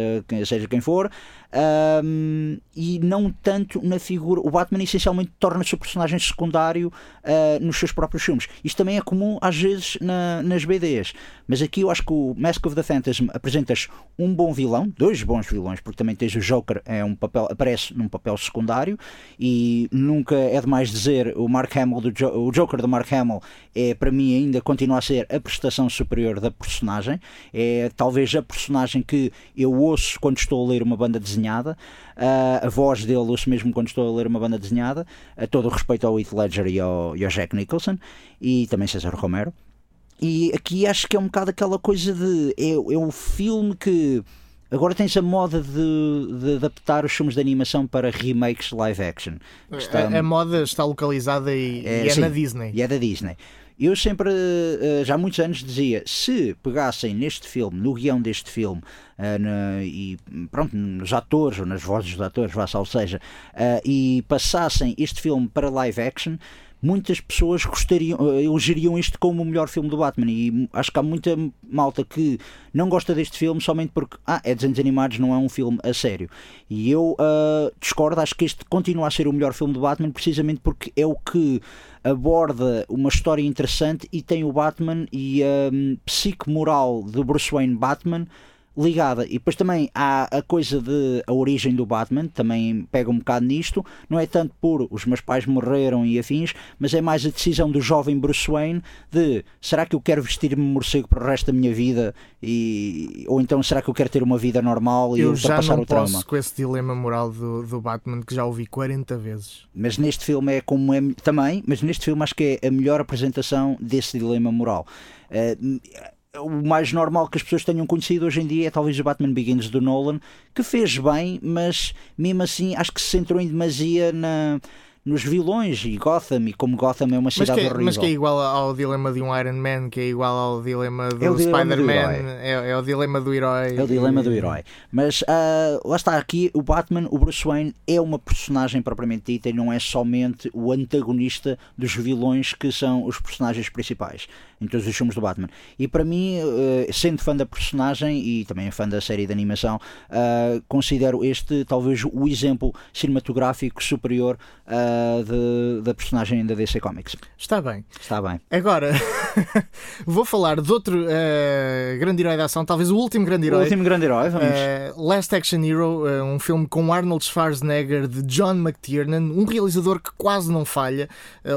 seja quem for, um, e não tanto na figura. O Batman essencialmente torna-se o personagem secundário uh, nos seus próprios filmes. Isto também é comum às vezes na, nas BDs, mas aqui eu acho que o Mask of the Phantasm apresentas um bom vilão, dois bons vilões, porque também tens o Joker, é um papel, aparece num papel secundário e nunca é demais dizer o Mark Hamill, do jo o Joker do Mark Hamill é para mim ainda continua a ser a prestação superior da personagem, é talvez a personagem que eu ouço quando estou a ler uma banda desenhada desenhada, uh, a voz dele ouço mesmo quando estou a ler uma banda desenhada, a todo o respeito ao Heath Ledger e ao, e ao Jack Nicholson, e também César Romero. E aqui acho que é um bocado aquela coisa de. É, é um filme que. Agora tens a moda de, de, adaptar os filmes de animação para remakes live action. Está, a, a, moda está localizada e é, e é sim, na Disney. E é da Disney. Eu sempre, eh, já há muitos anos, dizia: se pegassem neste filme, no guião deste filme, na, e pronto, nos atores ou nas vozes dos atores, vá ou seja, uh, e passassem este filme para live action muitas pessoas gostariam, eh, elegeriam isto como o melhor filme do Batman. E acho que há muita malta que não gosta deste filme somente porque ah, é desenhos animados, não é um filme a sério. E eu uh, discordo, acho que este continua a ser o melhor filme do Batman precisamente porque é o que aborda uma história interessante e tem o Batman e a um, psique moral de Bruce Wayne Batman ligada. E depois também há a coisa de a origem do Batman, também pega um bocado nisto. Não é tanto por os meus pais morreram e afins, mas é mais a decisão do jovem Bruce Wayne de será que eu quero vestir-me morcego para o resto da minha vida? E, ou então será que eu quero ter uma vida normal e eu já não o trauma? posso com esse dilema moral do, do Batman que já ouvi 40 vezes. Mas neste filme é como é também, mas neste filme acho que é a melhor apresentação desse dilema moral. Uh, o mais normal que as pessoas tenham conhecido hoje em dia é talvez o Batman Begins do Nolan, que fez bem, mas mesmo assim acho que se centrou em demasia na nos vilões e Gotham, e como Gotham é uma cidade mas que, é- horrível. Mas que é igual ao dilema de um Iron Man, que é igual ao dilema do é Spider-Man, é, é, o dilema do herói. É o dilema do herói. Mas uh, lá está aqui, o Batman, o Bruce Wayne, é uma personagem propriamente dita e não é somente o antagonista dos vilões que são os personagens principais em todos os filmes do Batman. E para mim, uh, sendo fã da personagem e também fã da série de animação, uh, considero este talvez o exemplo cinematográfico superior de, da personagem da DC Comics. Está bem. Está bem. Agora, *laughs* vou falar de outro uh, grande herói da ação, talvez o último grande herói. O último grande herói, vamos. Uh, Last Action Hero, uh, um filme com Arnold Schwarzenegger de John McTiernan, um realizador que quase não falha,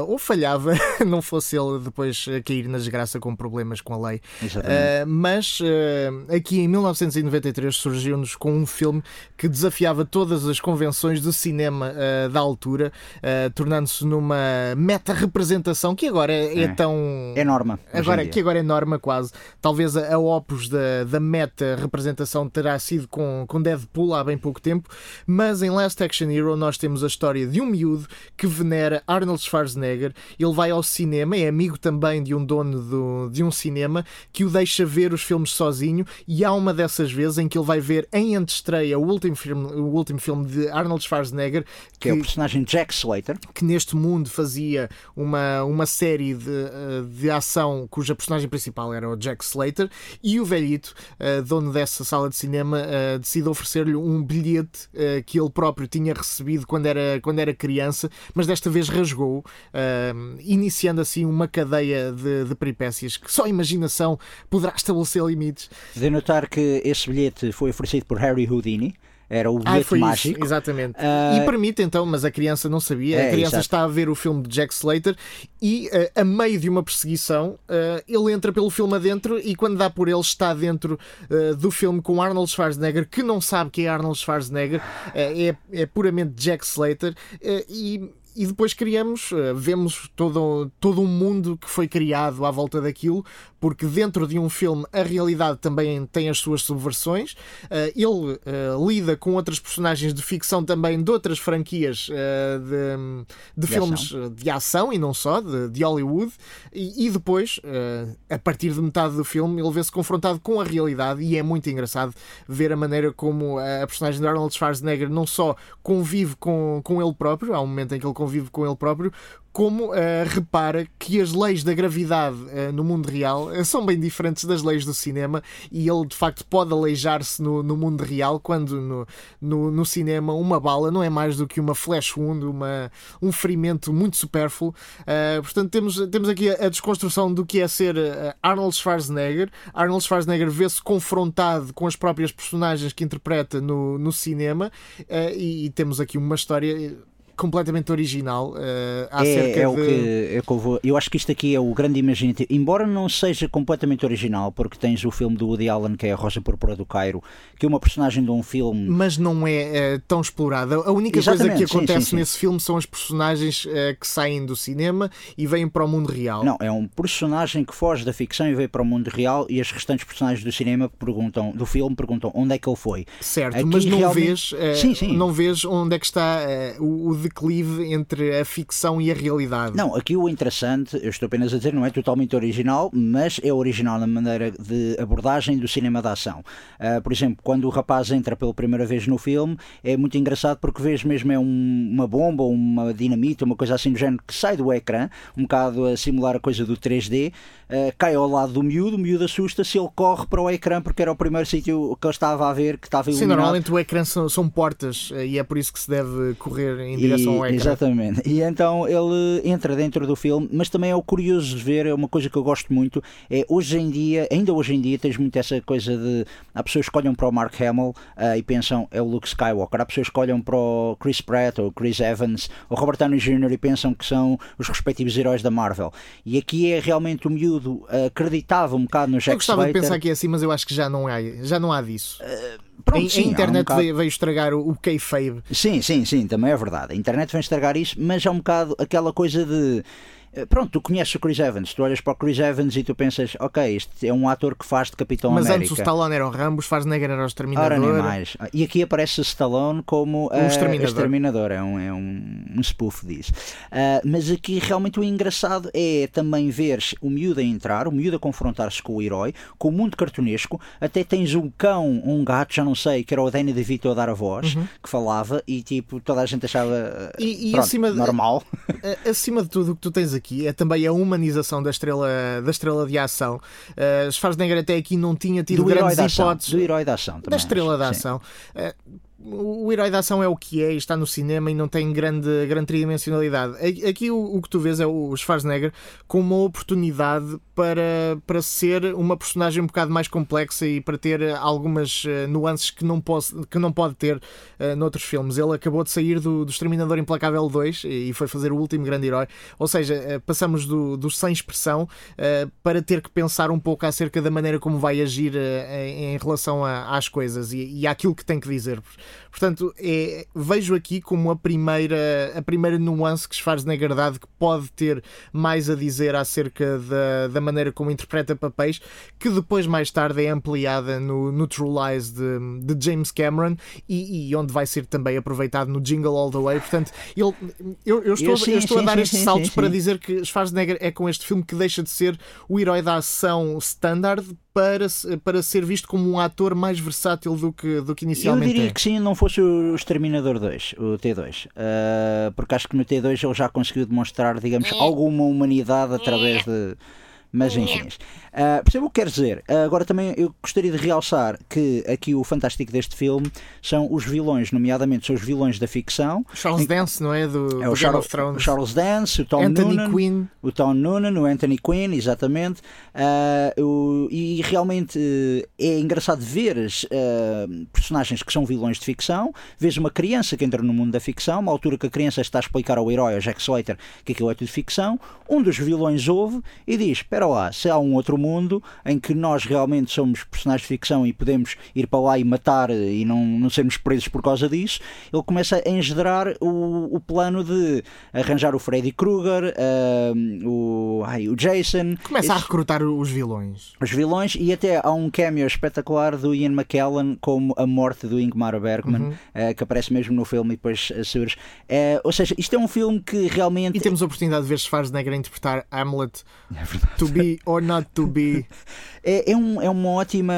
ou falhava, *laughs* não fosse ele depois cair na desgraça com problemas com a lei. mas aqui em 1993 surgiu-nos com um filme que desafiava todas as convenções do cinema da altura uh, tornando-se numa meta-representação que agora é, é, é. tão. É norma. Agora, que agora é norma quase. Talvez a, a opus da, da meta-representação terá sido com, com Deadpool há bem pouco tempo, mas em Last Action Hero nós temos a história de um miúdo que venera Arnold Schwarzenegger. Ele vai ao cinema, é amigo também de um dono do, de um cinema que o deixa ver os filmes sozinho e há uma dessas vezes em que ele vai ver em antestreia o último filme, o último filme de Arnold Schwarzenegger que, que é o personagem Jack Slater. Que neste mundo fazia uma, uma série de, de ação cuja personagem principal era o Jack Slater e o velhito, dono dessa sala de cinema, decide oferecer-lhe um bilhete que ele próprio tinha recebido quando era, quando era criança, mas desta vez rasgou, iniciando assim uma cadeia de, de peripécias que só a imaginação poderá estabelecer limites. De notar que esse bilhete foi oferecido por Harry Houdini. Era o bilhete ah, mágico. Isso, exatamente. Uh... E permite então, mas a criança não sabia. É, a criança exato. está a ver o filme de Jack Slater e, uh, a meio de uma perseguição, uh, ele entra pelo filme adentro e, quando dá por ele, está dentro do filme com Arnold Schwarzenegger, que não sabe que é Arnold Schwarzenegger, é, é puramente Jack Slater. e e depois criamos, vemos todo, todo um mundo que foi criado à volta daquilo, porque dentro de um filme a realidade também tem as suas subversões. Eh, ele uh, lida com outras personagens de ficção também de outras franquias de, de, de, filmes ação. de ação e não só, de, de Hollywood. E, e depois, a partir de metade do filme, ele vê-se confrontado com a realidade e é muito engraçado ver a maneira como a personagem de Arnold Schwarzenegger não só convive com, com ele próprio, há um momento em que ele convive com ele próprio, como uh, repara que as leis da gravidade uh, no mundo real uh, são bem diferentes das leis do cinema e ele de facto pode aleijar-se no, no, mundo real quando no, no, no, cinema uma bala não é mais do que uma flash wound, uma, um ferimento muito supérfluo. portanto, temos, temos aqui a, a, desconstrução do que é ser Arnold Schwarzenegger. Arnold Schwarzenegger vê-se confrontado com as próprias personagens que interpreta no, no cinema e, e temos aqui uma história completamente original uh, acerca é, é o de... que, é que eu, vou, eu acho que isto aqui é o grande imaginativo embora não seja completamente original porque tens o filme do Woody Allen que é a Rosa Púrpura do Cairo que é uma personagem de um filme mas não é, é tão explorada. A única Exatamente, coisa que acontece sim, sim, sim. nesse filme são os personagens uh, que saem do cinema e vêm para o mundo real. Não, é um personagem que foge da ficção e vem para o mundo real e as restantes personagens do cinema perguntam, do filme perguntam onde é que ele foi. Certo, aqui mas não realmente... vês uh, não vês onde é que está o declive entre a ficção e a realidade. Não, aqui o interessante, eu estou apenas a dizer, não é totalmente original, mas é original na maneira de abordagem do cinema de ação. Uh, por exemplo, quando o rapaz entra pela primeira vez no filme, é muito engraçado porque vês mesmo é um, uma bomba, uma dinamite, uma coisa assim do género que sai do ecrã, um bocado a simular a coisa do 3D, uh, ah, cai ao lado do miúdo, o miúdo assusta-se, ele corre para o ecrã porque era o primeiro sítio que ele estava a ver que estava iluminado. Sim, normalmente o ecrã são, são portas eh, e é por isso que se deve correr em direção ao ecrã. Exatamente. E então ele entra dentro do filme, mas também é o curioso de ver, é uma coisa que eu gosto muito, é hoje em dia, ainda hoje em dia, tens muito essa coisa de. Há pessoas que olham para o Mark Hamill uh, e pensam é o Luke Skywalker, há pessoas que olham para o Chris Pratt ou Chris Evans ou Robert Downey Jr. e pensam que são os respectivos heróis da Marvel. E aqui é realmente o miúdo acreditava um bocado no Jack Eu gostava Slater. de pensar que é assim, mas eu acho que já não há, já não há disso. Uh, Pronto, sim, a internet um veio, veio, estragar o, o kayfabe. Sim, sim, sim, também é verdade. A internet vem estragar isso, mas há um bocado aquela coisa de pronto, tu conheces o Chris Evans, tu olhas para o Chris Evans e tu pensas, ok, este é um ator que faz de Capitão Mas América. Mas antes o Stallone era o Rambo, Schwarzenegger era o Exterminador. Ora, nem mais. E aqui aparece o Stallone como o Exterminador. Uh, exterminador. É, um, é um, um spoof disso. Uh, mas aqui realmente o engraçado é também ver o miúdo a entrar, o miúdo a confrontar-se com o herói, com o mundo cartunesco, até tens um cão, um gato, já não sei, que era o Danny DeVito a dar a voz, uhum. que falava e tipo, toda a gente achava e, e pronto, acima de, normal. *laughs* Acima de tudo o que tu tens aqui é também a humanização da estrela, da estrela de ação. Uh, Schwarzenegger até aqui não tinha tido do grandes hipóteses. Do herói da ação. Da estrela da ação. Uh, o herói da ação é o que é, está no cinema e não tem grande, grande tridimensionalidade. Aqui o, o que tu vês é o Schwarzenegger com uma oportunidade para, para ser uma personagem um bocado mais complexa e para ter algumas uh, nuances que não, pode, que não pode ter uh, noutros filmes. Ele acabou de sair do, do Exterminador Implacável 2 e foi fazer o último grande herói. Ou seja, uh, passamos do, do sem expressão uh, para ter que pensar um pouco acerca da maneira como vai agir em, em relação a, às coisas e, e àquilo que tem que dizer. Portanto, é, vejo aqui como a primeira, a primeira nuance que Schwarzenegger dá que pode ter mais a dizer acerca da, da maneira como interpreta papéis, que depois, mais tarde, é ampliada no, no True Lies de, de James Cameron e, e, onde vai ser também aproveitado no Jingle All the Way. Portanto, ele, eu, eu, estou, eu, sim, eu estou sim, a dar sim, estes saltos para dizer que Schwarzenegger é com este filme que deixa de ser o herói da ação standard para, para ser visto como um ator mais versátil do que, do que inicialmente Eu diria é. que sim, não fosse o Exterminador 2, o T2. Uh, ah, porque acho que no T2 ele já conseguiu demonstrar, digamos, alguma humanidade através de mas enfim. Uh, percebo o que quer dizer. Uh, agora também eu gostaria de realçar que aqui o fantástico deste filme são os vilões, nomeadamente são os vilões da ficção. Charles Dance, não é? Do, é o, do Charles, o Charles Dance, o Tom Anthony Noonan, Quinn. O Tom Noonan, o Anthony Quinn, exatamente. Uh, o, e realmente é engraçado ver personagens que são vilões de ficção. Vês uma criança que entra no mundo da ficção, uma altura que a criança está a explicar ao herói, ao Jack Slater, que aquilo é tudo ficção. Um dos vilões ouve e diz: Espera lá, se há um outro mundo em que nós realmente somos personagens de ficção e podemos ir para lá e matar e não, não sermos presos por causa disso, ele começa a engendrar o, o plano de arranjar o Freddy Krueger, uh, o, ai, o Jason. Começa a recrutar os vilões. Os vilões e até há um cameo espetacular do Ian McKellen como a morte do Ingmar Bergman, uhum. uh, que aparece mesmo no filme e depois surge. Uh, ou seja, isto é um filme que realmente. E temos a oportunidade de ver Schwarzenegger interpretar Hamlet é to be or not to be. *laughs* É, é, um, é uma ótima,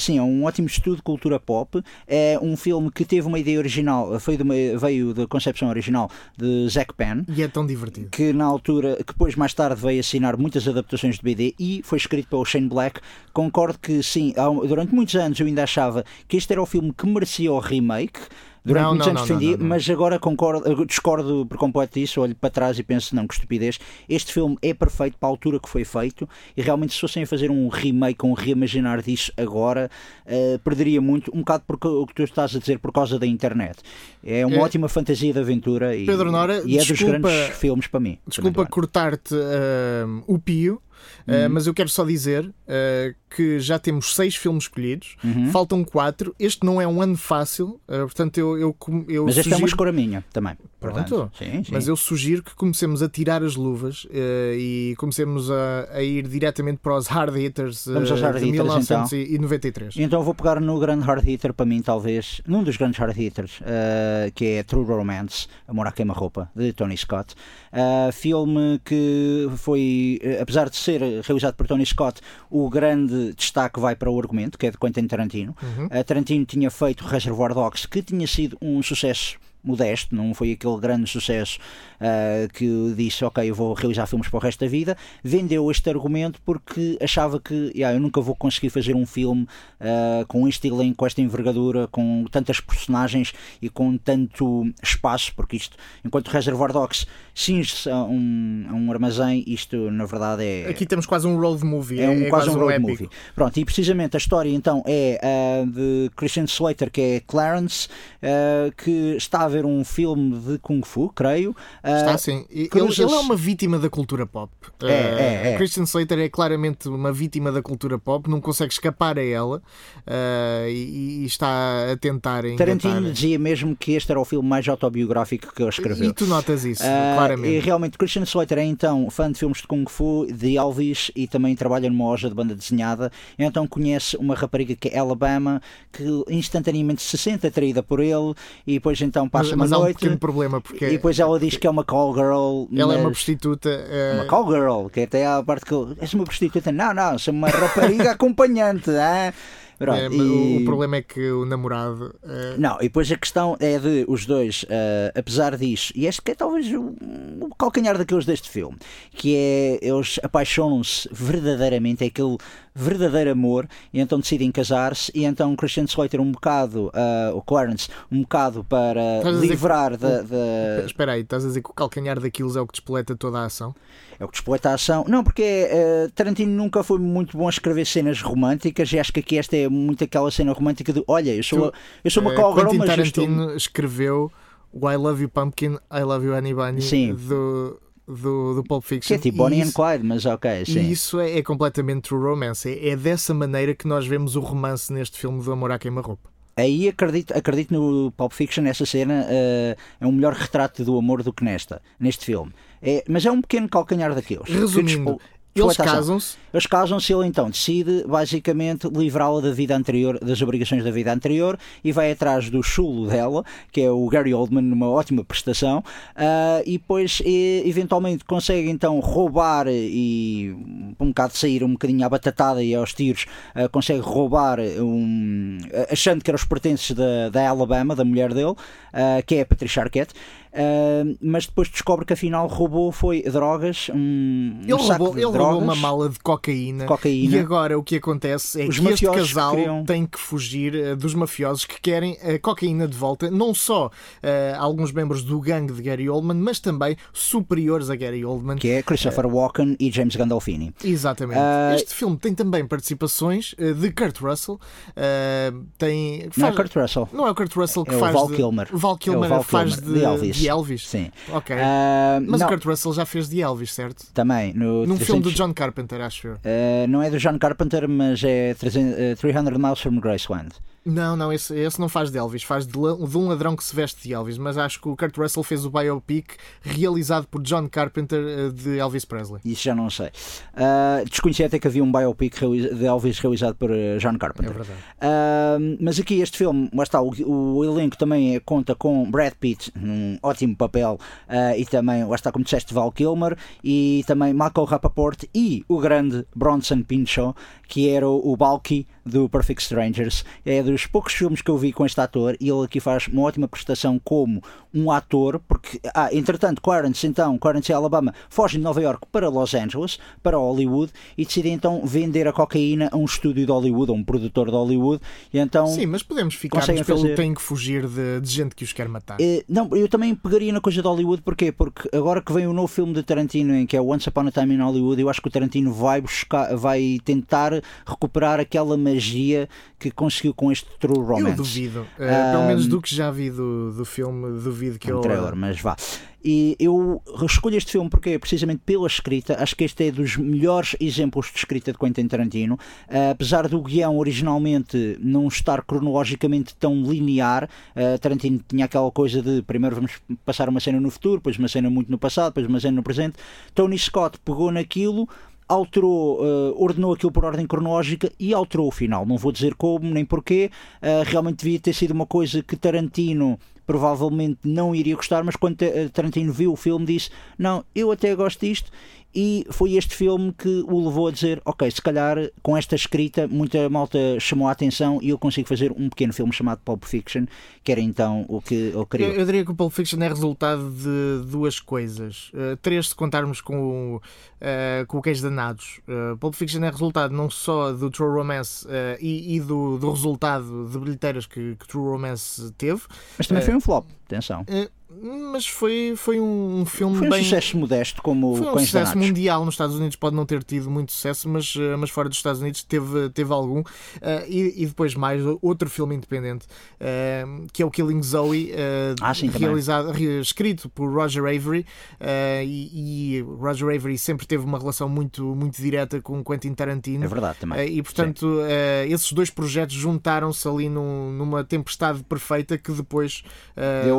sim, é um ótimo estudo de cultura pop. É um filme que teve uma ideia original, foi de uma, veio da concepção original de Zack Penn. E é tão divertido. Que na altura, que depois mais tarde veio assinar muitas adaptações de BD e foi escrito pelo Shane Black. Concordo que sim, durante muitos anos eu ainda achava que este era o filme que merecia o remake. Durante não, muitos não, anos defendi, mas agora concordo, discordo por completo disso. Olho para trás e penso, não, que estupidez. Este filme é perfeito para a altura que foi feito e realmente, se fossem a fazer um remake, um reimaginar disso agora, uh, perderia muito. Um bocado porque o que tu estás a dizer por causa da internet. É uma é. ótima fantasia de aventura e, Pedro Nora, e é desculpa, dos grandes filmes para mim. Desculpa cortar-te uh, o pio. Uh, mas eu quero só dizer uh, que já temos seis filmes escolhidos, uhum. faltam quatro. Este não é um ano fácil, uh, portanto eu, eu, eu Mas esta é uma escolha minha também. Pronto. Sim, sim. Mas eu sugiro que comecemos a tirar as luvas e comecemos a, a, ir diretamente para os hard hitters Vamos aos hard de hitters, 1993. Então. então vou pegar no grande hard hitter para mim, talvez, num dos grandes hard hitters, que é True Romance, Amor à Queima-Roupa, de Tony Scott. Filme que foi, apesar de ser realizado por Tony Scott, o grande destaque vai para o argumento, que é de Quentin Tarantino. Uhum. Tarantino tinha feito Reservoir Dogs, que tinha sido um sucesso modesto, não foi aquele grande sucesso uh, que disse, ok, eu vou realizar filmes para o resto da vida. Vendeu este argumento porque achava que yeah, eu nunca vou conseguir fazer um filme uh, com este elenco, com esta envergadura, com tantas personagens e com tanto espaço, porque isto, enquanto Reservoir Dogs cinge-se a um, a um armazém, isto na verdade é. Aqui temos quase um road movie. É, um, é quase, um road épico. movie. Pronto, e precisamente a história então é uh, de Christian Slater, que é Clarence, que está a ver um filme de Kung Fu, creio. Está uh, sim. Ele, ele, é uma vítima da cultura pop. É, é, é. Christian Slater é claramente uma vítima da cultura pop, não consegue escapar a ela uh, e, e, está a tentar. Tarantino dizia mesmo que este era o filme mais autobiográfico que ele escreveu. E tu notas isso, uh, claramente. E realmente, Christian Slater é então fã de filmes de Kung Fu, de Elvis e também trabalha numa loja de banda desenhada. Então conhece uma rapariga que é Alabama, que instantaneamente se sente atraída por ele e depois então passa mas, uma há um pequeno problema porque e depois ela diz que é uma call girl ela é uma prostituta é... uma call girl que até há a parte que és uma prostituta não, não, sou uma rapariga *laughs* acompanhante é? Pronto, é, e... O problema é que o namorado. Uh... Não, e depois a questão é de os dois, uh, apesar disso, e este que é talvez o, o calcanhar daqueles deste filme, que é eles apaixonam-se verdadeiramente, é aquele verdadeiro amor, e então decidem casar-se, e então Christian Slater um bocado, uh, o Clarence, um bocado para livrar da, da. Espera aí, estás a dizer que o calcanhar daquilo é o que despoleta toda a ação? É o que despoleta a ação. Não, porque uh, Tarantino nunca foi muito bom a escrever cenas românticas, e acho que aqui esta é muito aquela cena romântica de olha, eu sou, tu, eu sou uma uh, cowgirl, mas Tarantino estou... escreveu o I Love You Pumpkin, I Love You Honey Bunny Sim. do do, do Pulp Fiction. Que é tipo Bonnie isso, and Clyde, mas ok. Sim. E isso é, é completamente true romance. É, é, dessa maneira que nós vemos o romance neste filme do Amor à Queima-Roupa. Aí acredito, acredito no Pulp Fiction, essa cena uh, é um melhor retrato do amor do que nesta, neste filme. É, mas é um pequeno calcanhar daqueles. Resumindo, Eles casam-se. Eles casam-se ele então decide basicamente livrá-la da vida anterior, das obrigações da vida anterior e vai atrás do chulo dela, que é o Gary Oldman, numa ótima prestação, uh, e depois e, eventualmente consegue então roubar e um bocado sair um bocadinho à batatada e aos tiros, uh, consegue roubar um, achando que eram os pertences da, da Alabama, da mulher dele, uh, que é a Patricia Arquette. Uh, mas depois descobre que afinal roubou foi drogas. Um, ele, um roubou, ele drogas, roubou uma mala de cocaína, cocaína, E agora o que acontece é Os que este casal queriam... tem que fugir uh, dos mafiosos que querem a cocaína de volta. Não só uh, alguns membros do gangue de Gary Oldman, mas também superiores a Gary Oldman. Que é Christopher Walken e James Gandolfini. Exatamente. este filme tem também participações de Kurt Russell. tem, faz... Não é Kurt Russell. Não é o Kurt Russell que é faz. O Val Kilmer. Val é Kilmer, é Val faz Kilmer, de, de Elvis. De Elvis. Sim. Ok. Uh, Mas não. o Kurt Russell já fez de Elvis, certo? Também. No Num 300... filme do John Carpenter, acho eu. Uh, não é do John Carpenter, mas é 300, 300 Miles from Graceland. Não, não, esse, esse não faz de Elvis, faz de, de, um ladrão que se veste de Elvis, mas acho que o Kurt Russell fez o biopic realizado por John Carpenter eh, de Elvis Presley. Isso já não sei. Uh, desconheci até que havia um biopic de Elvis realizado por eh, John Carpenter. É verdade. Uh, mas aqui este filme, lá está, o, o elenco também conta com Brad Pitt, num ótimo papel, uh, e também, lá está, como disseste, Val Kilmer, e também Michael Rappaport e o grande Bronson Pinchot, que era o, o Balky do Perfect Strangers. É dos poucos filmes que eu vi com este ator e ele aqui faz uma ótima prestação como um ator, porque, ah, entretanto, Clarence, então, Clarence e Alabama fogem de Nova York para Los Angeles, para Hollywood, e decidem então vender a cocaína a um estúdio de Hollywood, a um produtor de Hollywood, e então... Sim, mas podemos ficar pelo fazer... têm que fugir de, de, gente que os quer matar. Eh, não, eu também pegaria na coisa de Hollywood, porquê? Porque agora que vem o novo filme de Tarantino, em que é Once Upon a Time in Hollywood, eu acho que o Tarantino vai buscar, vai tentar recuperar aquela magia que conseguiu com este True Romance. Eu duvido. Uh, pelo menos do que já vi do, do filme, duvido que um ele. Trailer, mas vá. E eu escolho este filme porque, precisamente pela escrita, acho que este é dos melhores exemplos de escrita de Quentin Tarantino. Uh, apesar do guião originalmente não estar cronologicamente tão linear, uh, Tarantino tinha aquela coisa de primeiro vamos passar uma cena no futuro, depois uma cena muito no passado, depois uma cena no presente. Tony Scott pegou naquilo alterou, uh, ordenou aquilo por ordem cronológica e alterou o final. Não vou dizer como nem porquê, uh, realmente devia ter sido uma coisa que Tarantino provavelmente não iria gostar, mas quando Tarantino viu o filme disse: Não, eu até gosto disto e foi este filme que o levou a dizer: Ok, se calhar com esta escrita muita malta chamou a atenção e eu consigo fazer um pequeno filme chamado Pulp Fiction, que era então o que ele queria. Eu, eu diria que o Pulp Fiction é resultado de duas coisas. Uh, três, se contarmos com o, uh, com o Queijo Danados. Uh, Pulp Fiction é resultado não só do True Romance uh, e, e do, do, resultado de bilheteiras que, que True Romance teve. Mas também foi um flop, atenção. Mas foi, foi um filme foi um bem... sucesso modesto como foi um sucesso mundial. Nos Estados Unidos pode não ter tido muito sucesso mas, eh, mas fora dos Estados Unidos teve, teve algum. Uh, e, e, depois mais outro filme independente uh, que é o Killing Zoe uh, ah, sim, realizado, escrito por Roger Avery e, e, Roger Avery sempre teve uma relação muito, muito direta com Quentin Tarantino. É verdade também. E portanto esses dois projetos juntaram-se ali num, numa tempestade perfeita que depois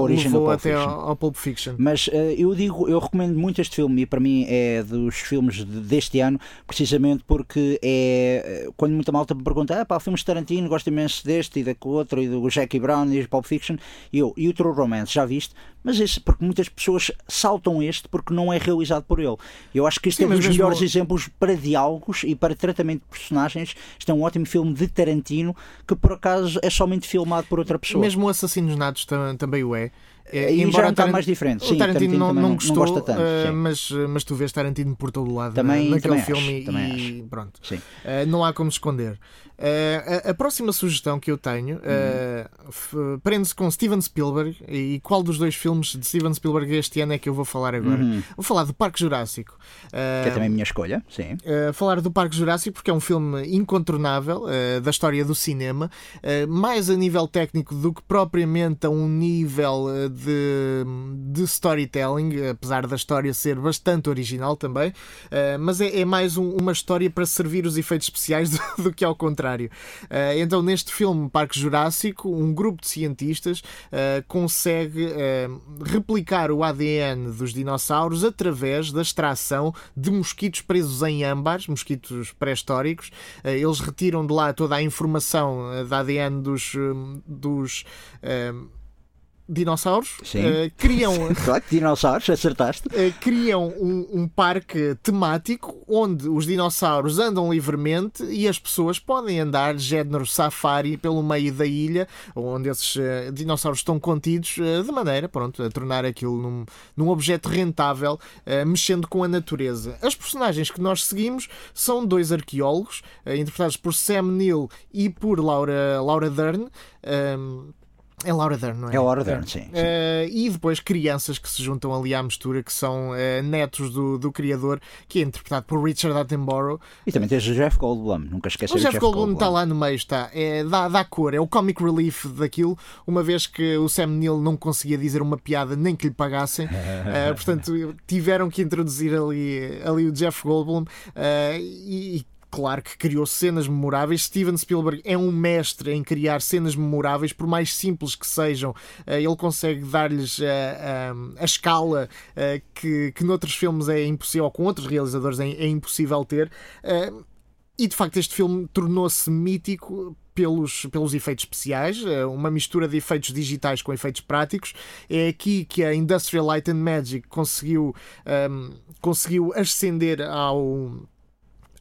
levou até ao, ao Pulp Fiction. Mas uh, eu digo, eu recomendo muito este filme e para mim é dos filmes deste ano, precisamente porque é eh, quando muita malta me pergunta, ah pá, filmes de Tarantino, gosto imenso deste e daquele outro, e do Jackie Brown e do Pulp Fiction, e eu, e o True Romance, já viste? Mas esse, porque muitas pessoas saltam este porque não é realizado por ele. Eu acho que este Sim, é um dos melhores exemplos para diálogos e para tratamento de personagens. Este é um ótimo filme de Tarantino que por acaso é somente filmado por outra pessoa. Mesmo Assassinos Natos também o é. É, e embora já está mais diferente. Sim, o Tarantino, Tarantino não, não, gostou, não gosta tanto, uh, mas, mas tu vês Tarantino por todo o lado também, naquele também filme acho, e pronto. Uh, não há como esconder. Uh, a, a, próxima sugestão que eu tenho uhum. prende-se com Steven Spielberg. E qual dos dois filmes de Steven Spielberg este ano é que eu vou falar agora? Uhum. Vou falar do Parque Jurássico. que é também a minha escolha, sim. falar do Parque Jurássico porque é um filme incontornável da história do cinema, mais a nível técnico do que propriamente a um nível de, de storytelling, apesar da história ser bastante original também, uh, mas é, é mais um, uma história para servir os efeitos especiais *laughs* do, do que ao contrário. Uh, então, neste filme Parque Jurássico, um grupo de cientistas uh, consegue replicar o ADN dos dinossauros através da extração de mosquitos presos em âmbares, mosquitos pré-históricos. eles retiram de lá toda a informação da ADN dos, dos dinossauros uh, criam *laughs* claro que dinossauros acertaste. Uh, criam um, um, parque temático onde os dinossauros andam livremente e as pessoas podem andar de género safari pelo meio da ilha onde esses uh, dinossauros estão contidos de maneira pronto a tornar aquilo num, num objeto rentável mexendo com a natureza. As personagens que nós seguimos são dois arqueólogos interpretados por Sam Neill e por Laura Laura Dern é Laura Dern, não é? É Laura Dern, sim. sim. Uh, e depois crianças que se juntam ali à mistura, que são uh, netos do, do criador, que é interpretado por Richard Attenborough. E também tens o Jeff Goldblum, nunca esquecer o Jeff, Jeff Goldblum. está lá no meio, está. É, dá, dá cor, é o comic relief daquilo, uma vez que o Sam Neill não conseguia dizer uma piada nem que lhe pagassem. uh, *laughs* portanto, tiveram que introduzir ali, ali o Jeff Goldblum e, e claro que criou cenas memoráveis. Steven Spielberg é um mestre em criar cenas memoráveis, por mais simples que sejam, eh, ele consegue dar-lhes a, eh, a, a escala eh, que, que noutros filmes é impossível, ou com outros realizadores é, é impossível ter. E de facto, este filme tornou-se mítico pelos, pelos efeitos especiais, uma mistura de efeitos digitais com efeitos práticos. É aqui que a Industrial Light and Magic conseguiu, um, conseguiu ascender ao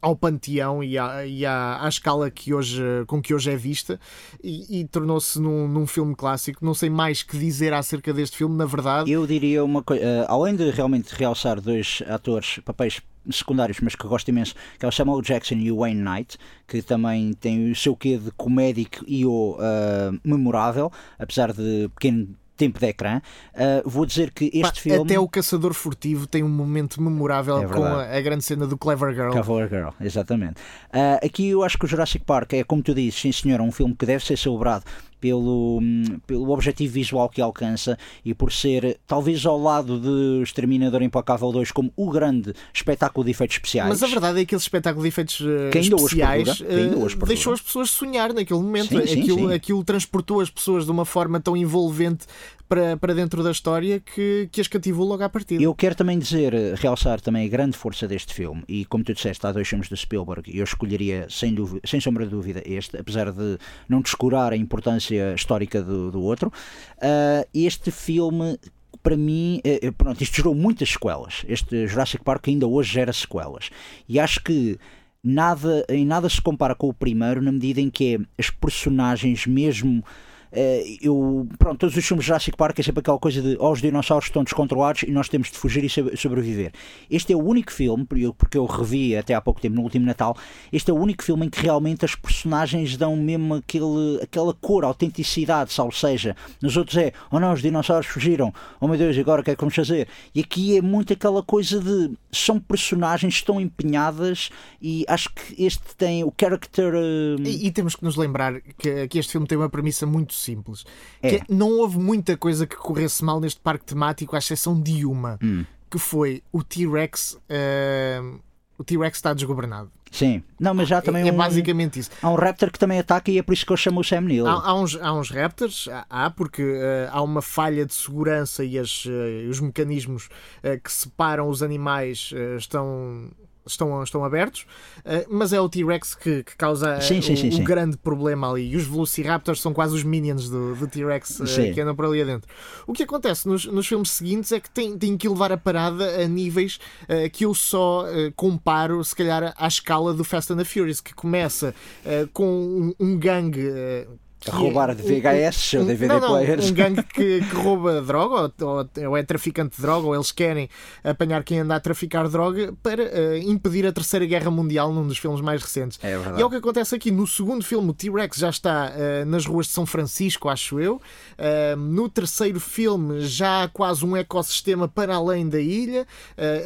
ao panteão e à, e à, à, escala que hoje, com que hoje é vista e, e tornou-se num, num, filme clássico. Não sei mais que dizer acerca deste filme, na verdade. Eu diria uma coisa, uh, além de realmente realçar dois atores, papéis secundários, mas que gosto imenso, que é o Samuel Jackson e o Wayne Knight, que também tem o seu quê de comédico e o uh, memorável, apesar de pequeno tempo de ecrã. Uh, vou dizer que este Pá, filme. Até o Caçador Furtivo tem um momento memorável é com a, a, grande cena do Clever Girl. Clever Girl, exatamente. Uh, aqui eu acho que o Jurassic Park é, como tu dizes, sim senhor, um filme que deve ser celebrado pelo, pelo objetivo visual que alcança e por ser, talvez ao lado de Exterminador Implacável 2, como o grande espetáculo de efeitos especiais. Mas a verdade é que aquele espetáculo de efeitos uh, especiais uh, deixou as pessoas sonhar naquele momento. Sim, sim, aquilo, sim. aquilo transportou as pessoas de uma forma tão envolvente para, para dentro da história que, que as cativou logo à partida. Eu quero também dizer, realçar também a grande força deste filme, e como tu disseste, há dois filmes de Spielberg, eu escolheria sem, dúvida, sem sombra de dúvida este, apesar de não descurar a importância histórica do, do outro. Uh, este filme para mim, eh, eh, pronto, isto gerou muitas sequelas. Este Jurassic Park ainda hoje gera sequelas. E acho que nada, em nada se compara com o primeiro, na medida em que as personagens, mesmo eh, eu, pronto, todos os filmes de Jurassic Park é sempre aquela coisa de oh, os dinossauros estão descontrolados e nós temos de fugir e sobreviver. Este é o único filme, porque eu revi até há pouco tempo, no último Natal, este é o único filme em que realmente as personagens dão mesmo aquele, aquela cor, autenticidade, ou seja, nos outros é oh não, os dinossauros fugiram, oh meu Deus, agora o que é que vamos fazer? E aqui é muito aquela coisa de são personagens estão empenhadas e acho que este tem o character. Uh... E, e, temos que nos lembrar que, que este filme tem uma premissa muito simples. É. Que não houve muita coisa que corresse mal neste parque temático, à exceção de uma, hum. que foi o T-Rex. Uh, o T-Rex está desgovernado. Sim, não, mas já também é, é um, basicamente isso. Há um Raptor que também ataca e é por isso que eu chamo o Sam Neill. Há, há uns, há uns Raptors, há, porque uh, há uma falha de segurança e as, uh, os mecanismos uh, que separam os animais estão estão, estão abertos, uh, mas é o T-Rex que, que, causa sim, sim, o, sim, o grande problema ali. E os Velociraptors são quase os minions do, do T-Rex uh, que andam por ali adentro. O que acontece nos, nos filmes seguintes é que tem, tem que levar a parada a níveis uh, que eu só comparo, se calhar, à escala do Fast and the Furious, que começa com um, um gangue a roubar de VHS ou DVD não, não, players. Um gangue que, que rouba droga, ou, ou, é traficante de droga, ou eles querem apanhar quem anda a traficar droga para uh, impedir a Terceira Guerra Mundial num dos filmes mais recentes. É e é o que acontece aqui. No segundo filme, o T-Rex já está uh, nas ruas de São Francisco, acho eu. Uh, no terceiro filme, já há quase um ecossistema para além da ilha.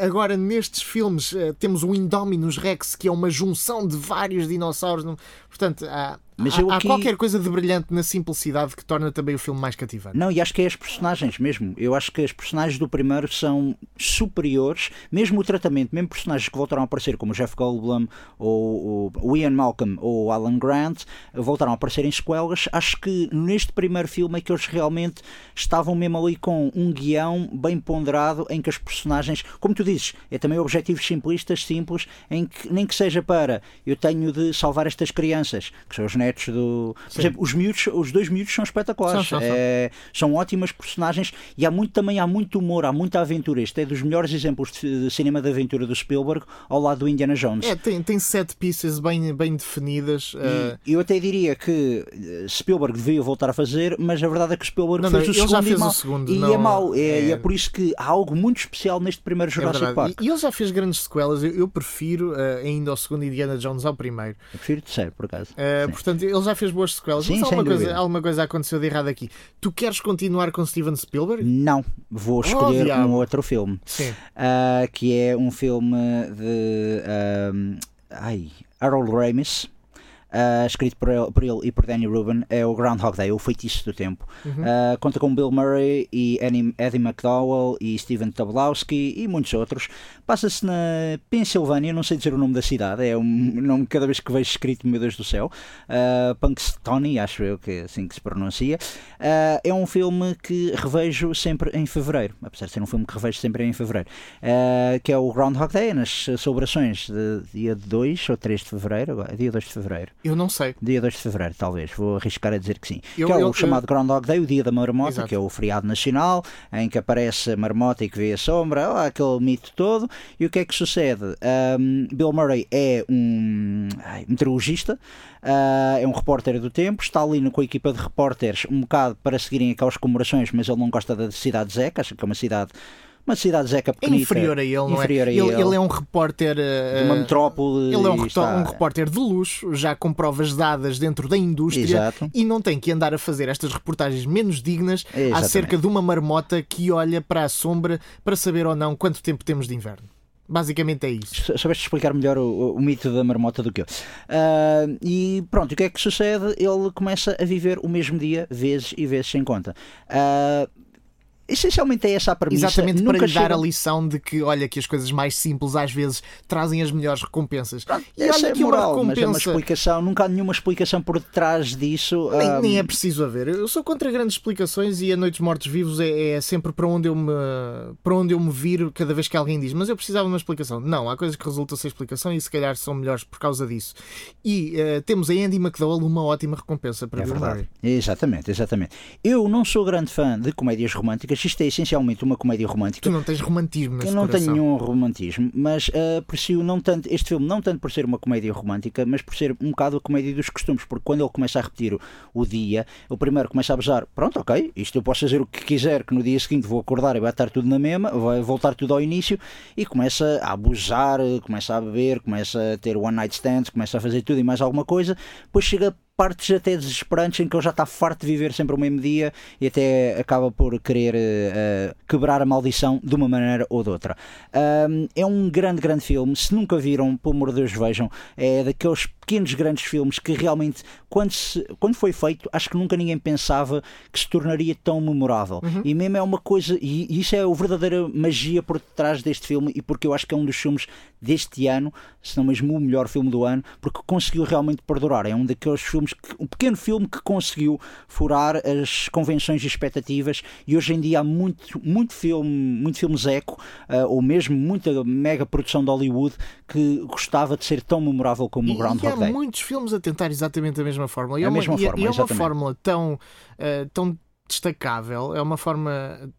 agora, nestes filmes, temos o Indominus Rex, que é uma junção de vários dinossauros. Portanto, há Mas há, aqui... há qualquer coisa de brilhante na simplicidade que torna também o filme mais cativante. Não, e acho que é as personagens mesmo. Eu acho que as personagens do primeiro são superiores, mesmo o tratamento, mesmo personagens que voltaram a aparecer, como o Jeff Goldblum, ou, o Ian Malcolm, ou o Alan Grant, voltaram a aparecer em sequelas. Acho que neste primeiro filme é que eles realmente estavam mesmo ali com um guião bem ponderado em que as personagens, como tu dizes, é também objetivos simplistas, simples, em que nem que seja para eu tenho de salvar estas crianças, que são os netos do. Por exemplo, os miúdos, os dois miúdos são espetaculares. São, são, é, são ótimas personagens e há muito também há muito humor, há muita aventura. Este é dos melhores exemplos de, de cinema de aventura do Spielberg ao lado do Indiana Jones. É, tem, tem sete pieces bem, bem definidas. Uh... eu até diria que eh, Spielberg devia voltar a fazer, mas a verdade é que Spielberg não, fez, não, o, segundo fez e o segundo e é mau. É, é... E é por isso que há algo muito especial neste primeiro é Jurassic é Park. E, e, ele já fez grandes sequelas. Eu, eu prefiro uh, ainda ao segundo Indiana Jones ao primeiro. Eu prefiro o terceiro, por acaso. Uh, portanto, ele já fez boas sequelas. Sim, mas alguma coisa, alguma coisa aconteceu de errado aqui. Tu queres continuar com Steven Spielberg? Não. Vou oh, escolher oh, um outro filme. Sim. Uh, que é um filme de. ai, Harold Ramis uh, escrito por ele, por ele, e por Danny Rubin, é o Groundhog Day, o feitiço do tempo. Uhum. Uh, conta com Bill Murray e Eddie, Eddie McDowell e Steven Tobolowsky e muitos outros. Passa-se na Pensilvânia, não sei dizer o nome da cidade, é um nome cada vez que vejo escrito, meu Deus do céu. Uh, acho eu que é assim que se pronuncia. Uh, é um filme que revejo sempre em fevereiro, apesar de ser um filme que revejo sempre em fevereiro, que é o Groundhog Day, nas celebrações de dia 2 ou 3 de fevereiro, agora, dia 2 de fevereiro. Eu não sei. Dia 2 de fevereiro, talvez. Vou arriscar a dizer que sim. Eu, que é o eu, chamado eu... Groundhog Day, o dia da marmota, Exato. que é o feriado nacional, em que aparece a marmota e que vê a sombra, oh, aquele mito todo. E o que é que sucede? Um, Bill Murray é um ai, meteorologista, uh, é um repórter do tempo, está ali com a equipa de repórteres um bocado para seguirem aquelas comemorações, mas ele não gosta da cidade de Zeca, acha que é uma cidade uma cidade zeca pequenita. É inferior a ele, não é? inferior é? A ele, ele. ele, é um repórter... Uh, de uma metrópole. Ele é um, está... um, repórter de luxo, já com provas dadas dentro da indústria Exato. e não tem que andar a fazer estas reportagens menos dignas Exatamente. acerca de uma marmota que olha para a sombra para saber ou não quanto tempo temos de inverno. Basicamente é isso. Sabeste explicar melhor o, o, mito da marmota do que eu. Uh, e pronto, o que é que sucede? Ele começa a viver o mesmo dia, vezes e vezes sem conta. Uh, essencialmente é essa a premissa. Exatamente Nunca para lhe dar a lição de que, olha, que as coisas mais simples às vezes trazem as melhores recompensas. Pronto, e olha é que moral, uma recompensa. Mas é uma explicação, nunca há nenhuma explicação por detrás disso. Nem, um... nem, é preciso haver. Eu sou contra grandes explicações e a Noites Mortos Vivos é, é, sempre para onde, eu me, para onde eu me viro cada vez que alguém diz, mas eu precisava de uma explicação. Não, há coisas que resultam sem explicação e se calhar são melhores por causa disso. E uh, temos a Andy McDowell uma ótima recompensa para é Murray. Exatamente, exatamente. Eu não sou grande fã de comédias românticas isto é essencialmente uma comédia romântica. Tu não tens romantismo nesse Eu não coração. tenho nenhum romantismo, mas uh, aprecio não tanto, este filme não tanto por ser uma comédia romântica, mas por ser um bocado a comédia dos costumes, porque quando ele começa a repetir o, o dia, o primeiro começa a abusar, pronto, ok, isto eu posso fazer o que quiser, que no dia seguinte vou acordar e vai estar tudo na mesma, vai voltar tudo ao início, e começa a abusar, começa a beber, começa a ter one night stands, começa a fazer tudo e mais alguma coisa, depois chega partes até desesperantes em que ele já está farto de viver sempre o mesmo dia e até acaba por querer uh, quebrar a maldição de uma maneira ou de outra. Um, é um grande, grande filme. Se nunca viram, pelo amor de Deus, vejam. É daqueles pequenos, grandes filmes que realmente, quando, se, quando foi feito, acho que nunca ninguém pensava que se tornaria tão memorável. Uhum. E mesmo é uma coisa, e isso é a verdadeira magia por detrás deste filme, e porque eu acho que é um dos filmes deste ano, se não mesmo o melhor filme do ano, porque conseguiu realmente perdurar. É um daqueles filmes, que, um pequeno filme que conseguiu furar as convenções e expectativas, e hoje em dia há muito, muito filme, muito filmes eco, uh, ou mesmo muita mega produção de Hollywood que gostava de ser tão memorável como o Groundhog há muitos filmes a tentar exatamente a mesma fórmula. E é, a mesma uma, fórmula, e é uma fórmula tão, uh, tão destacável, é uma forma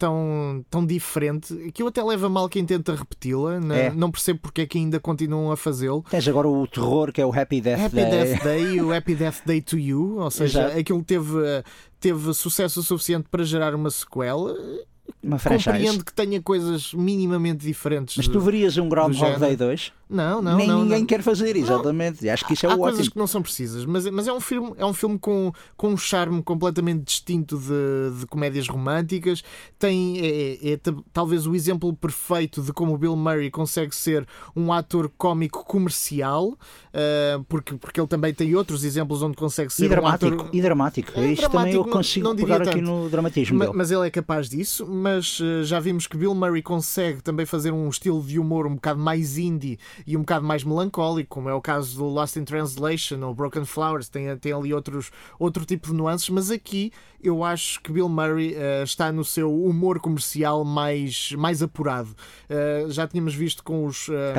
tão, tão diferente que eu até leva mal quem tenta repeti-la. Né? É. Não percebo porque é que ainda continuam a fazê-lo. Tens agora o terror que é o Happy Death Happy Day. Happy Death Day, o Happy Death Day to You, ou *laughs* seja, Exato. aquilo teve, teve sucesso suficiente para gerar uma sequela. Uma franchise. Compreendo que tenha coisas minimamente diferentes. Mas tu verias um Groundhog Day 2? Não, não, Nem não, ninguém não. quer fazer, exatamente. Acho que isso é Há ótimo. coisas que não são precisas, mas, mas é um filme, é um filme com, com um charme completamente distinto de, de comédias românticas. Tem é, é, é talvez o exemplo perfeito de como o Bill Murray consegue ser um ator cómico comercial, uh, porque, porque ele também tem outros exemplos onde consegue ser e dramático, um ator... E dramático. É, Isto também eu consigo não, não pegar aqui no dramatismo mas, mas, ele é capaz disso, mas uh, já vimos que Bill Murray consegue também fazer um estilo de humor um bocado mais indie e um bocado mais melancólico, como é o caso do Lost in Translation ou Broken Flowers, tem, tem ali outros, outro tipo de nuances, mas aqui eu acho que Bill Murray uh, está no seu humor comercial mais, mais apurado. Uh, já tínhamos visto com os uh,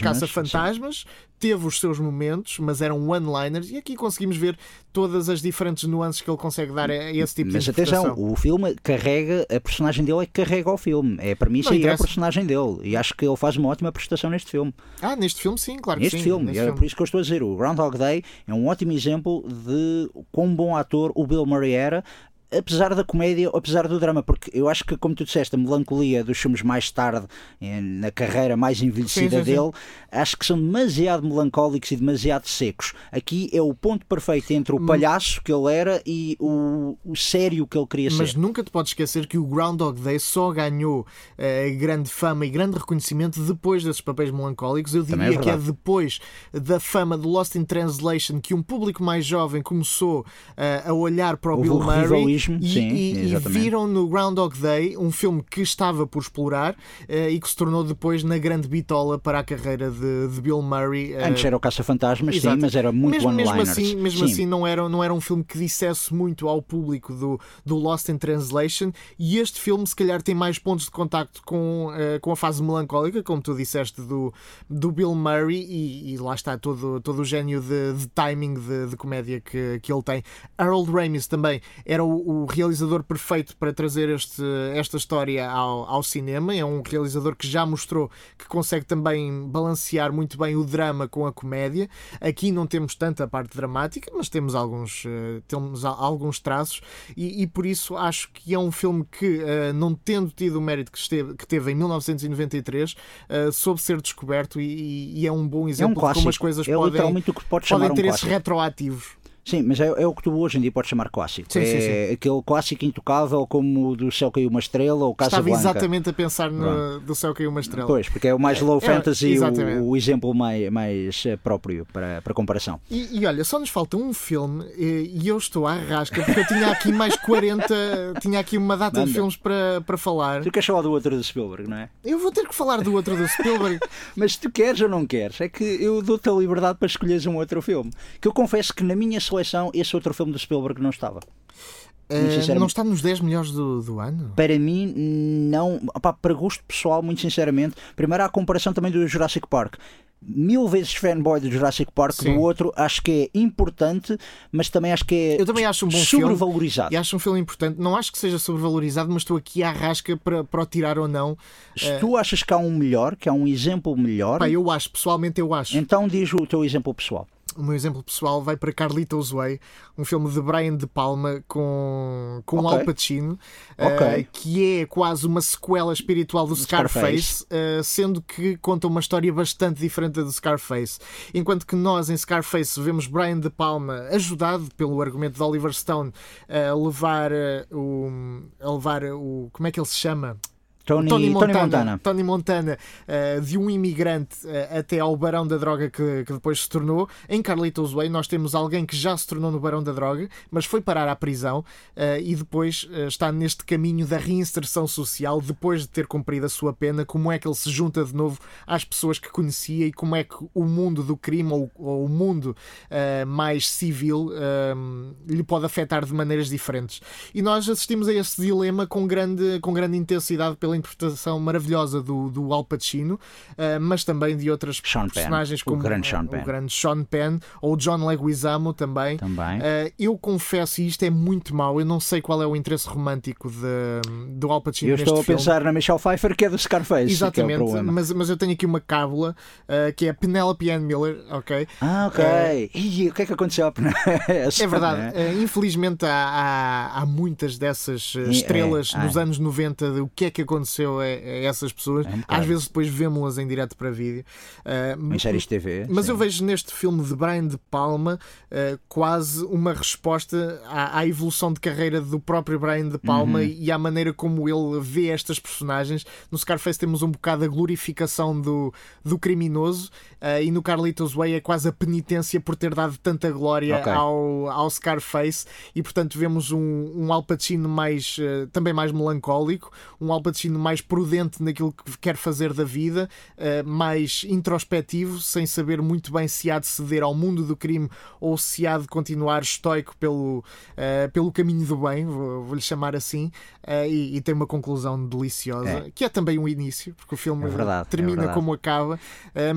Caça-Fantasmas. Teve os seus momentos, mas eram one-liners, e aqui conseguimos ver todas as diferentes nuances que ele consegue dar a esse tipo mas de Mas atenção, o filme carrega, a personagem dele é que carrega o filme, é para mim isso aí é a personagem dele, e acho que ele faz uma ótima prestação neste filme. Ah, neste filme sim, claro neste que sim. Filme. Neste é filme, é por isso que eu estou a dizer, o Groundhog Day é um ótimo exemplo de quão bom ator o Bill Murray era, apesar da comédia, apesar do drama, porque eu acho que, como tu disseste, a melancolia dos filmes mais tarde, na carreira mais envelhecida sim, sim, dele, sim. acho que são demasiado melancólicos e demasiado secos. Aqui é o ponto perfeito entre o palhaço que ele era e o, o sério que ele queria Mas ser. Mas nunca te podes esquecer que o Groundhog Day só ganhou uh, grande fama e grande reconhecimento depois desses papéis melancólicos. Eu diria é que é depois da fama do Lost in Translation que um público mais jovem começou uh, a olhar para o Houve Bill Murray Sim, e, e, viram no Groundhog Day um filme que estava por explorar uh, e que se tornou depois na grande bitola para a carreira de, de Bill Murray. Uh, Antes era o Caça-Fantasmas, sim, mas era muito mesmo, mesmo assim, mesmo sim. assim não era, não era um filme que dissesse muito ao público do, do Lost in Translation e este filme se calhar tem mais pontos de contacto com, uh, com a fase melancólica, como tu disseste, do, do Bill Murray e, e lá está todo, todo o gênio de, de timing de, de, comédia que, que ele tem. Harold Ramis também era o, o realizador perfeito para trazer este, esta história ao, ao cinema. É um realizador que já mostrou que consegue também balancear muito bem o drama com a comédia. Aqui não temos tanta parte dramática, mas temos alguns, uh, temos alguns traços e, e, por isso acho que é um filme que, uh, não tendo tido o mérito que, esteve, que teve em 1993, uh, soube ser descoberto e, e, é um bom exemplo é um de como as coisas é podem, podem ter um esses retroativos. Sim, mas é, é, o que tu hoje em dia podes chamar clássico. Sim, é sim, sim. aquele clássico intocável como do Céu Caiu uma Estrela ou Casa Estava Blanca. exatamente a pensar no do Céu Caiu uma Estrela. Pois, porque é o mais low é, fantasy o, o, exemplo mais, mais eh, próprio para, para comparação. E, e, olha, só nos falta um filme e, e eu estou à rasca porque eu tinha aqui mais 40, *laughs* tinha aqui uma data Manda. de filmes para, para falar. Tu queres falar do outro do Spielberg, não é? Eu vou ter que falar do outro do Spielberg. *laughs* mas se tu queres ou não queres, é que eu dou-te a liberdade para escolheres um outro filme. Que eu confesso que na minha seleção esse outro filme do Spielberg não estava. Uh, não está nos 10 melhores do, do ano? Para mim, não. Opa, para gosto pessoal, muito sinceramente. Primeiro, há a comparação também do Jurassic Park. Mil vezes fanboy do Jurassic Park, Sim. do outro acho que é importante, mas também acho que é Eu também acho um bom sobrevalorizado. Filme, e acho um filme importante. Não acho que seja sobrevalorizado, mas estou aqui à rasca para, para o tirar ou não. Se tu achas que há um melhor, que há um exemplo melhor. Pá, eu acho, pessoalmente eu acho. Então diz o teu exemplo pessoal o meu exemplo pessoal vai para Carlitos Way, um filme de Brian De Palma com, com okay. Al Pacino, okay. uh, que é quase uma sequela espiritual do Scarface. Uh, sendo que conta uma história bastante diferente da do Scarface. Enquanto que nós em Scarface vemos Brian De Palma ajudado pelo argumento de Oliver Stone a levar o. a levar o. como é que ele se chama? Tony, Tony, Montana, Tony Montana, Tony Montana uh, de um imigrante uh, até ao barão da droga que, que, depois se tornou. Em Carlitos Way nós temos alguém que já se tornou no barão da droga, mas foi parar à prisão uh, e depois está neste caminho da reinserção social depois de ter cumprido a sua pena. Como é que ele se junta de novo às pessoas que conhecia e como é que o mundo do crime ou, ou o mundo mais civil lhe pode afetar de maneiras diferentes. E nós assistimos a esse dilema com grande, com grande intensidade pela interpretação maravilhosa do, do Al Pacino, uh, mas também de outras Sean personagens Penn, como o grande Sean Penn, o grande Sean Penn ou John Leguizamo também. também. Uh, eu confesso, e isto é muito mau, eu não sei qual é o interesse romântico de, do Al Pacino Eu estou a filme. pensar na Michelle Pfeiffer, que é do Scarface. Exatamente, é mas, mas eu tenho aqui uma cábula uh, que é Penelope Ann Miller, ok? Ah, ok. E o que é que aconteceu a *laughs* É verdade, infelizmente há, há, há, muitas dessas estrelas é, nos anos 90 de o que é que aconteceu aconteceu a, a essas pessoas. É um Às vezes depois vemos-las em direto para vídeo. Uh, em séries TV. Mas sim. eu vejo neste filme de Brian De Palma uh, quase uma resposta à, à, evolução de carreira do próprio Brian De Palma uhum. e à maneira como ele vê estas personagens. No Scarface temos um bocado a glorificação do, do criminoso uh, e no Carlitos Way é quase a penitência por ter dado tanta glória okay. ao, ao Scarface e portanto vemos um, um Al Pacino mais, também mais melancólico, um Al Pacino mais prudente naquilo que quer fazer da vida, uh, mais introspectivo, sem saber muito bem se há de ceder ao mundo do crime ou se há de continuar estoico pelo, pelo caminho do bem, vou-lhe vou chamar assim, e, e, tem uma conclusão deliciosa, é. que é também um início, porque o filme é verdade, é termina é como acaba,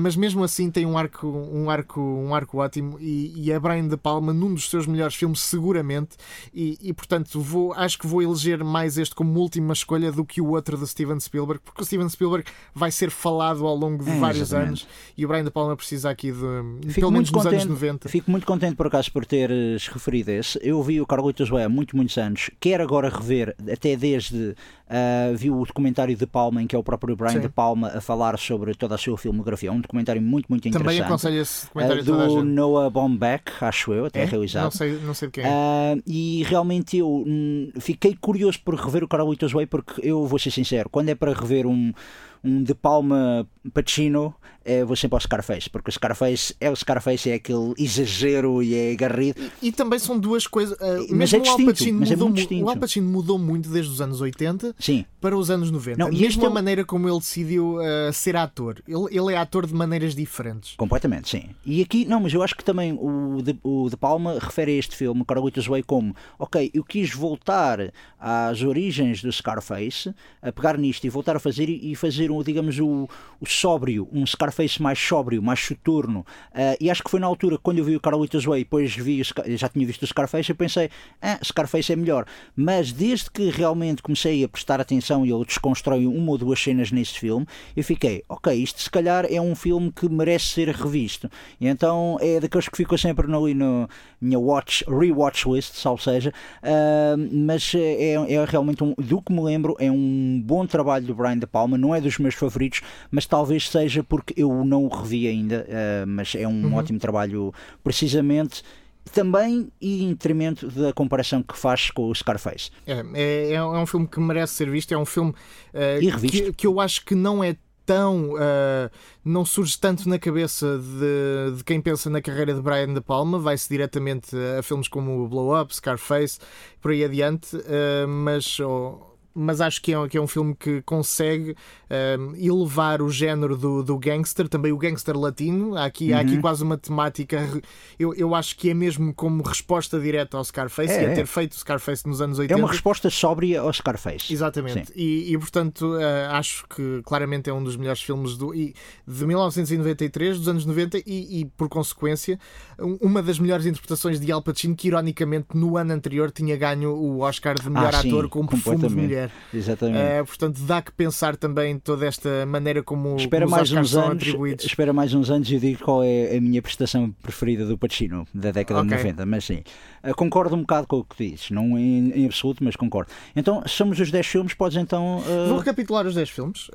mas mesmo assim tem um arco, um arco, um arco ótimo e, e é Brian De Palma num dos seus melhores filmes, seguramente, e, e portanto vou, acho que vou eleger mais este como última escolha do que o outro de Steven Spielberg, porque o Steven Spielberg vai ser falado ao longo de é, vários exatamente. anos e o Brian De Palma precisa aqui de, Fico pelo menos nos anos 90. Fico muito contente por acaso por teres referido esse. Eu vi o Carlitos Way há muito, muitos anos, quero agora rever, até desde Uh, vi o documentário de Palma, em que é o próprio Brian Sim. De Palma a falar sobre toda a sua filmografia. É um documentário muito, muito interessante. Também aconselho esse documentário uh, Do Noah Baumbach, acho eu, até é? realizado. Não sei, não sei de quem é. Uh, e realmente eu hum, fiquei curioso por rever o Carlitos Way, porque eu vou ser sincero, quando é para rever um um De Palma Pacino, é, vou sempre ao Scarface, porque o Scarface é o Scarface, é aquele exagero e é garrido. E, e também são duas coisas. Uh, mas é distinto, Al mas é mudou, é muito distinto. O Al Pacino mudou muito desde os anos 80 Sim. para os anos 90. Não, Mesmo a é... maneira como ele decidiu uh, ser ator. Ele, ele é ator de maneiras diferentes. Completamente, sim. E aqui, não, mas eu acho que também o De, o de Palma refere a este filme, Carlitos Way, como ok, eu quis voltar às origens do Scarface, a pegar nisto e voltar a fazer e fazer, um, digamos, o, o sóbrio, um Scarface mais sóbrio, mais soturno. Uh, e acho que foi na altura, quando eu vi o Carlitos Way, depois vi já tinha visto o Scarface, eu pensei, ah, Scarface é melhor. Mas desde que realmente comecei a prestar atenção e ele desconstrói uma ou duas cenas nesse filme, eu fiquei, ok, isto se calhar é um filme que merece ser revisto. E então é daqueles que ficou sempre no, no minha watch, rewatch list, ou seja, uh, mas é, é realmente um, do que me lembro, é um bom trabalho do Brian De Palma, não é dos meus favoritos, mas talvez seja porque eu não o revi ainda, uh, mas é um uhum. ótimo trabalho, precisamente também e em detrimento da comparação que faz com o Scarface. É, é, é um filme que merece ser visto, é um filme uh, que, que, eu acho que não é tão. Uh, não surge tanto na cabeça de, de, quem pensa na carreira de Brian De Palma, vai-se diretamente a filmes como Blow Up, Scarface, por aí adiante, uh, mas. Oh, mas acho que é, que é um filme que consegue um, elevar o género do, do gangster, também o gangster latino. Há aqui, uhum. há aqui uhum. quase uma temática. Eu, eu acho que é mesmo como resposta direta ao Scarface é, e a é. ter feito o Scarface nos anos 80. É uma resposta sóbria ao Scarface. Exatamente. E, e, portanto, uh, acho que claramente é um dos melhores filmes do, e, de 1993, dos anos 90, e, e, por consequência, uma das melhores interpretações de Al Pacino, que ironicamente no ano anterior tinha ganho o Oscar de melhor ah, ator com Perfume de Mulher. Exatamente. Uh, portanto, dá que pensar também toda esta maneira como espera os mais uns anos, atribuídos. Espera mais uns anos e digo qual é a minha prestação preferida do Pacino da década okay. de 90, mas sim. Uh, concordo um bocado com o que dizes, não em, em, absoluto, mas concordo. Então, somos os 10 filmes, podes então. Uh... Vou recapitular os 10 filmes.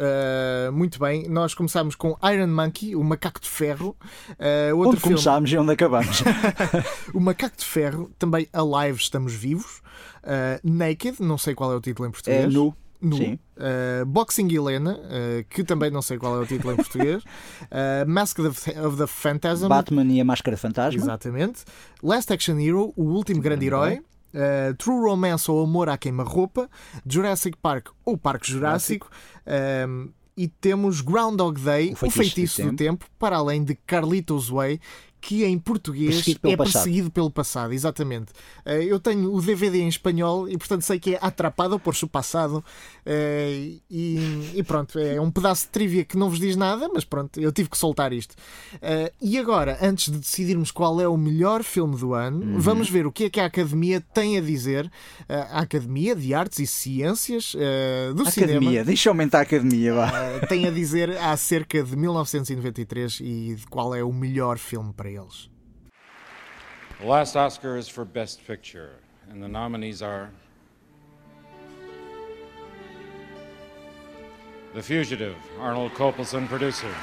muito bem, nós começámos com Iron Monkey, o Macaco de Ferro. outro onde filme... começámos e onde acabamos? *laughs* o Macaco de Ferro, também Alive, Estamos Vivos. Uh, Naked, não sei qual é o título em português. É nu. Nu. Uh, Boxing Helena, uh, que também não sei qual é o título em português. *laughs* Uh, Mask of the, of the Phantasm. Batman e a Máscara Fantasma. Exatamente. Last Action Hero, O Último Grande Herói. Uh, True Romance ou Amor à Queima-Roupa. Jurassic Park ou Parque Jurássico. e temos Groundhog Day, o Feitiço, o feitiço do, tempo. do, tempo. para além de Carlitos Way, que em português perseguido é perseguido pelo passado, exatamente. Eh, eu tenho o DVD em espanhol e, portanto, sei que é atrapado por seu passado. Eh, e, e, pronto, é um pedaço de trivia que não vos diz nada, mas pronto, eu tive que soltar isto. Eh, e agora, antes de decidirmos qual é o melhor filme do ano, uhum. vamos ver o que é que a Academia tem a dizer. A Academia de Artes e Ciências do academia, Cinema. Academia, deixa eu aumentar a Academia, vá. Tem a dizer acerca de 1993 e de qual é o melhor filme para eles. The last Oscar is for Best Picture, and the nominees are The Fugitive, Arnold Copelson, producer.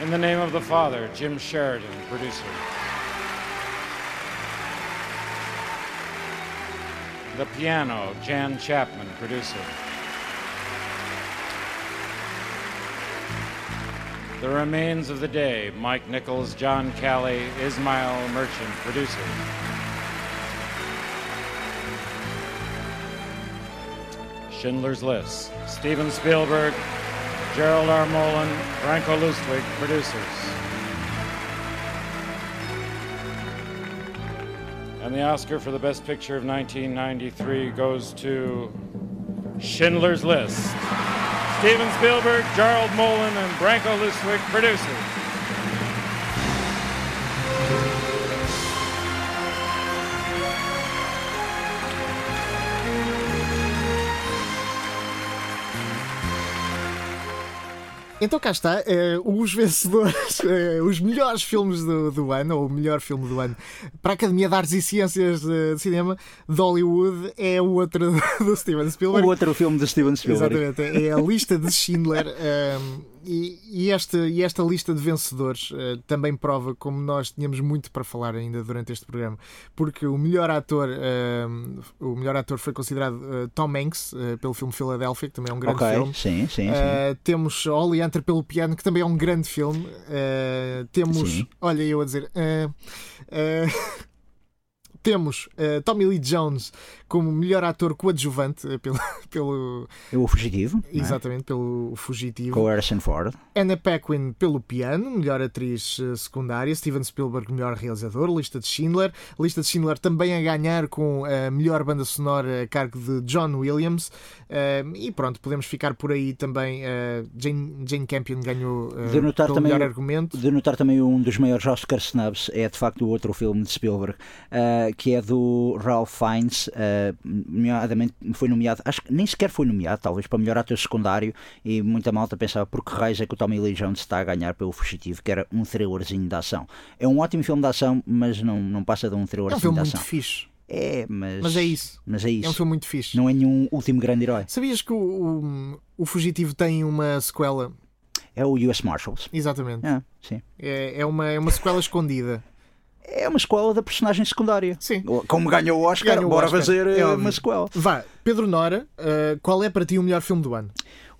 In the Name of the Father, Jim Sheridan, producer. The Piano, Jan Chapman, producer. The Remains of the Day, Mike Nichols, John Callie, Ismail Merchant, producer. Schindler's List, Steven Spielberg, Gerald R. Mullen, Franco Lustwig, producers. And the Oscar for the Best Picture of 1993 goes to Schindler's List. Steven Spielberg, Gerald Mullen, and Branko Lustwig, producers. Então cá está, uh, os vencedores, uh, *laughs* os melhores filmes do, do, ano, ou o melhor filme do ano, para a Academia de Artes e Ciências de, de Cinema de Hollywood é o outro *laughs* do Steven Spielberg. O outro filme de Steven Spielberg. Exatamente, é a lista de Schindler. Um, *laughs* e, e, esta, e esta lista de vencedores uh, também prova como nós tínhamos muito para falar ainda durante este programa, porque o melhor ator, uh, o melhor ator foi considerado uh, Tom Hanks pelo filme Philadelphia, que também é um grande okay, filme. Sim, sim, sim. Temos Ollie Hunter pelo piano, que também é um grande filme. temos, sim. olha, eu a dizer. *laughs* temos Tommy Lee Jones como melhor ator coadjuvante eh, pelo. *laughs* pelo o Fugitivo. É? Exatamente, é? pelo Fugitivo. Com Harrison Ford. Anna Paquin pelo piano, melhor atriz eh, secundária. Steven Spielberg, melhor realizador. Lista de Schindler. Lista de Schindler também a ganhar com a melhor banda sonora a cargo de John Williams. Uh, e pronto, podemos ficar por aí também. Jane, Jane Campion ganhou de notar também, melhor argumento. De notar também um dos maiores Oscar snubs é de facto o outro filme de Spielberg, que é do Ralph Fiennes nomeadamente foi nomeado, acho que nem sequer foi nomeado, talvez para melhor ator secundário, e muita malta pensava por que raios é que o Tommy Lee Jones está a ganhar pelo Fugitivo, que era um thrillerzinho de ação. É um ótimo filme de ação, mas não, não passa de um thrillerzinho é um de ação. Muito fixe. É, mas. Mas é isso. Mas é isso. É um filme muito fixe. Não é nenhum último grande herói. Sabias que o, o, o Fugitivo tem uma sequela? É o US Marshals. Exatamente. É, sim. É, é, uma, é uma sequela escondida é uma escola da personagem secundária. Sim. Como ganhou o Oscar, ganhou bora o Oscar. fazer é uma sequela. Vá, Pedro Nora, uh, qual é para ti o melhor filme do ano?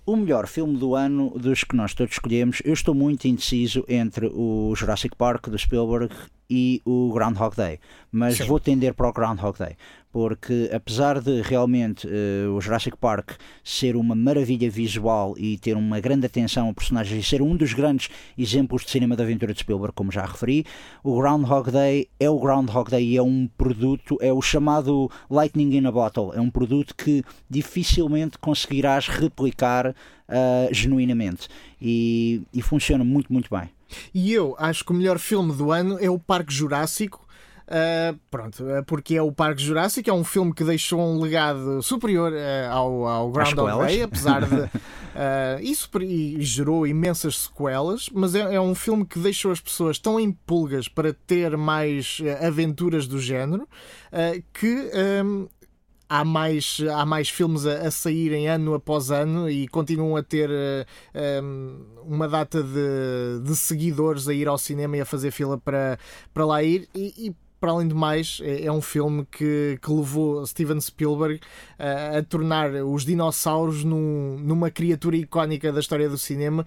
O melhor filme do ano dos que nós todos escolhemos, eu estou muito indeciso entre o Jurassic Park do Spielberg e o Groundhog Day, mas Sim. vou tender para o Groundhog Day porque apesar de realmente uh, o Jurassic Park ser uma maravilha visual e ter uma grande atenção a personagens e ser um dos grandes exemplos de cinema de aventura de Spielberg, como já referi, o Groundhog Day é o Groundhog Day e é um produto, é o chamado Lightning in a Bottle, é um produto que dificilmente conseguirás replicar uh, genuinamente e, e funciona muito, muito bem. E eu acho que o melhor filme do ano é o Parque Jurássico Uh, pronto, ah, porque é o Parque Jurássico, é um filme que deixou um legado superior uh, ao, ao Groundhog Day, apesar de. *laughs* Uh, isso e gerou imensas sequelas, mas é, é, um filme que deixou as pessoas tão em pulgas para ter mais aventuras do género que. Um, há mais, há mais filmes a, a, saírem ano após ano e continuam a ter um, uma data de, de, seguidores a ir ao cinema e a fazer fila para, para lá ir. E, e para além de mais, é, é um filme que, que levou Steven Spielberg a, a tornar os dinossauros num, numa criatura icónica da história do cinema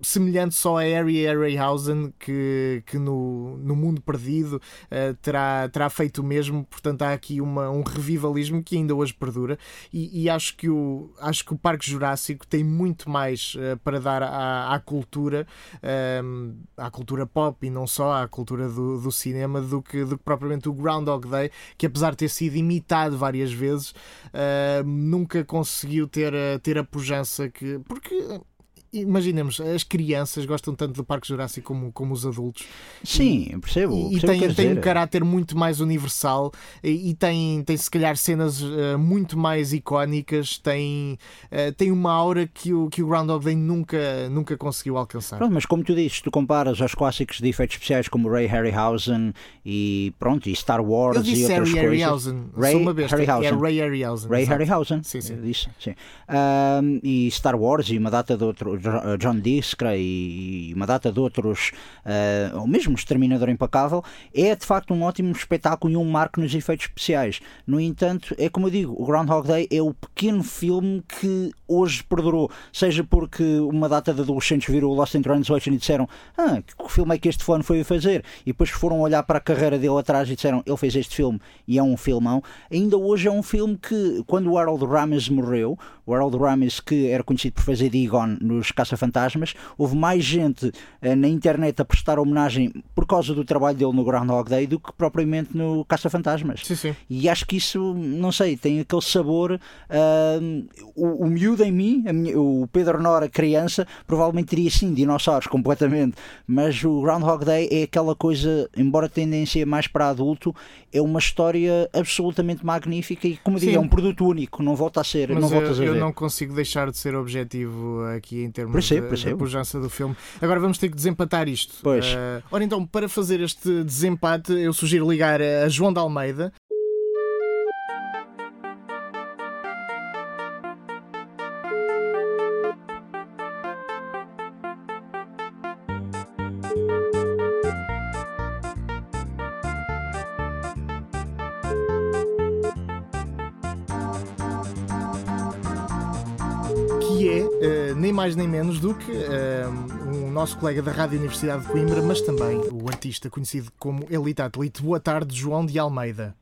semelhante só a Harry Harryhausen que, que no, no Mundo Perdido uh, terá, terá feito o mesmo, portanto há aqui uma, um revivalismo que ainda hoje perdura. E, e, acho, que o, acho que o Parque Jurássico tem muito mais uh, para dar à, à cultura ehm, à cultura pop e não só à cultura do, do cinema do que, do que propriamente o Groundhog Day que apesar de ter sido imitado várias vezes uh, nunca conseguiu ter, ter a pujança que porque imaginemos, as crianças gostam tanto do Parque Jurássico como, como os adultos. Sim, e, percebo. E, percebo tem, tem um caráter muito mais universal e, e, tem, tem se calhar cenas uh, muito mais icónicas, tem, uh, tem uma aura que o, que o Groundhog Day nunca, nunca conseguiu alcançar. Pronto, mas como tu dizes, tu comparas aos clássicos de efeitos especiais como Ray Harryhausen e pronto, e Star Wars Eu disse e outras Harry coisas. Harryhausen. Ray Sou uma besta. Harryhausen. É Ray Harryhausen. Ray. Harryhausen. Sim, sim. Disse, sim. Um, e Star Wars e uma data de outros, John Diskra e uma data de outros, uh, ou mesmo Exterminador Impacável, é de facto um ótimo espetáculo e um marco nos efeitos especiais. No entanto, é como eu digo, o Groundhog Day é o pequeno filme que hoje perdurou, seja porque uma data de adolescentes viram o Lost in Translation e disseram ah, que filme é que este fã foi fazer? E depois foram olhar para a carreira dele atrás e disseram ele fez este filme e é um filmão. Ainda hoje é um filme que, quando o Harold Ramis morreu, o Harold Ramis, que era conhecido por fazer de Egon nos Caça-Fantasmas, houve mais gente uh, na internet a prestar homenagem por causa do trabalho dele no Groundhog Day do que propriamente no Caça-Fantasmas. Sim, sim. E acho que isso, não sei, tem aquele sabor. Uh, o, o miúdo em mim, minha, o Pedro Nora, criança, provavelmente teria sim dinossauros completamente, mas o Groundhog Day é aquela coisa, embora tendência mais para adulto, é uma história absolutamente magnífica e, como eu digo, é um produto único, não volta a ser. Mas não eu, voltas a ver. eu não consigo deixar de ser objetivo aqui em termos percebo, percebo. da pujança do filme. Agora vamos ter que desempatar isto. Pois. Uh, ora então, para fazer este desempate, eu sugiro ligar a João de Almeida. Nem mais nem menos do que um nosso colega da Rádio Universidade de Coimbra, mas também o artista conhecido como Elite Athlete. Boa tarde, João de Almeida.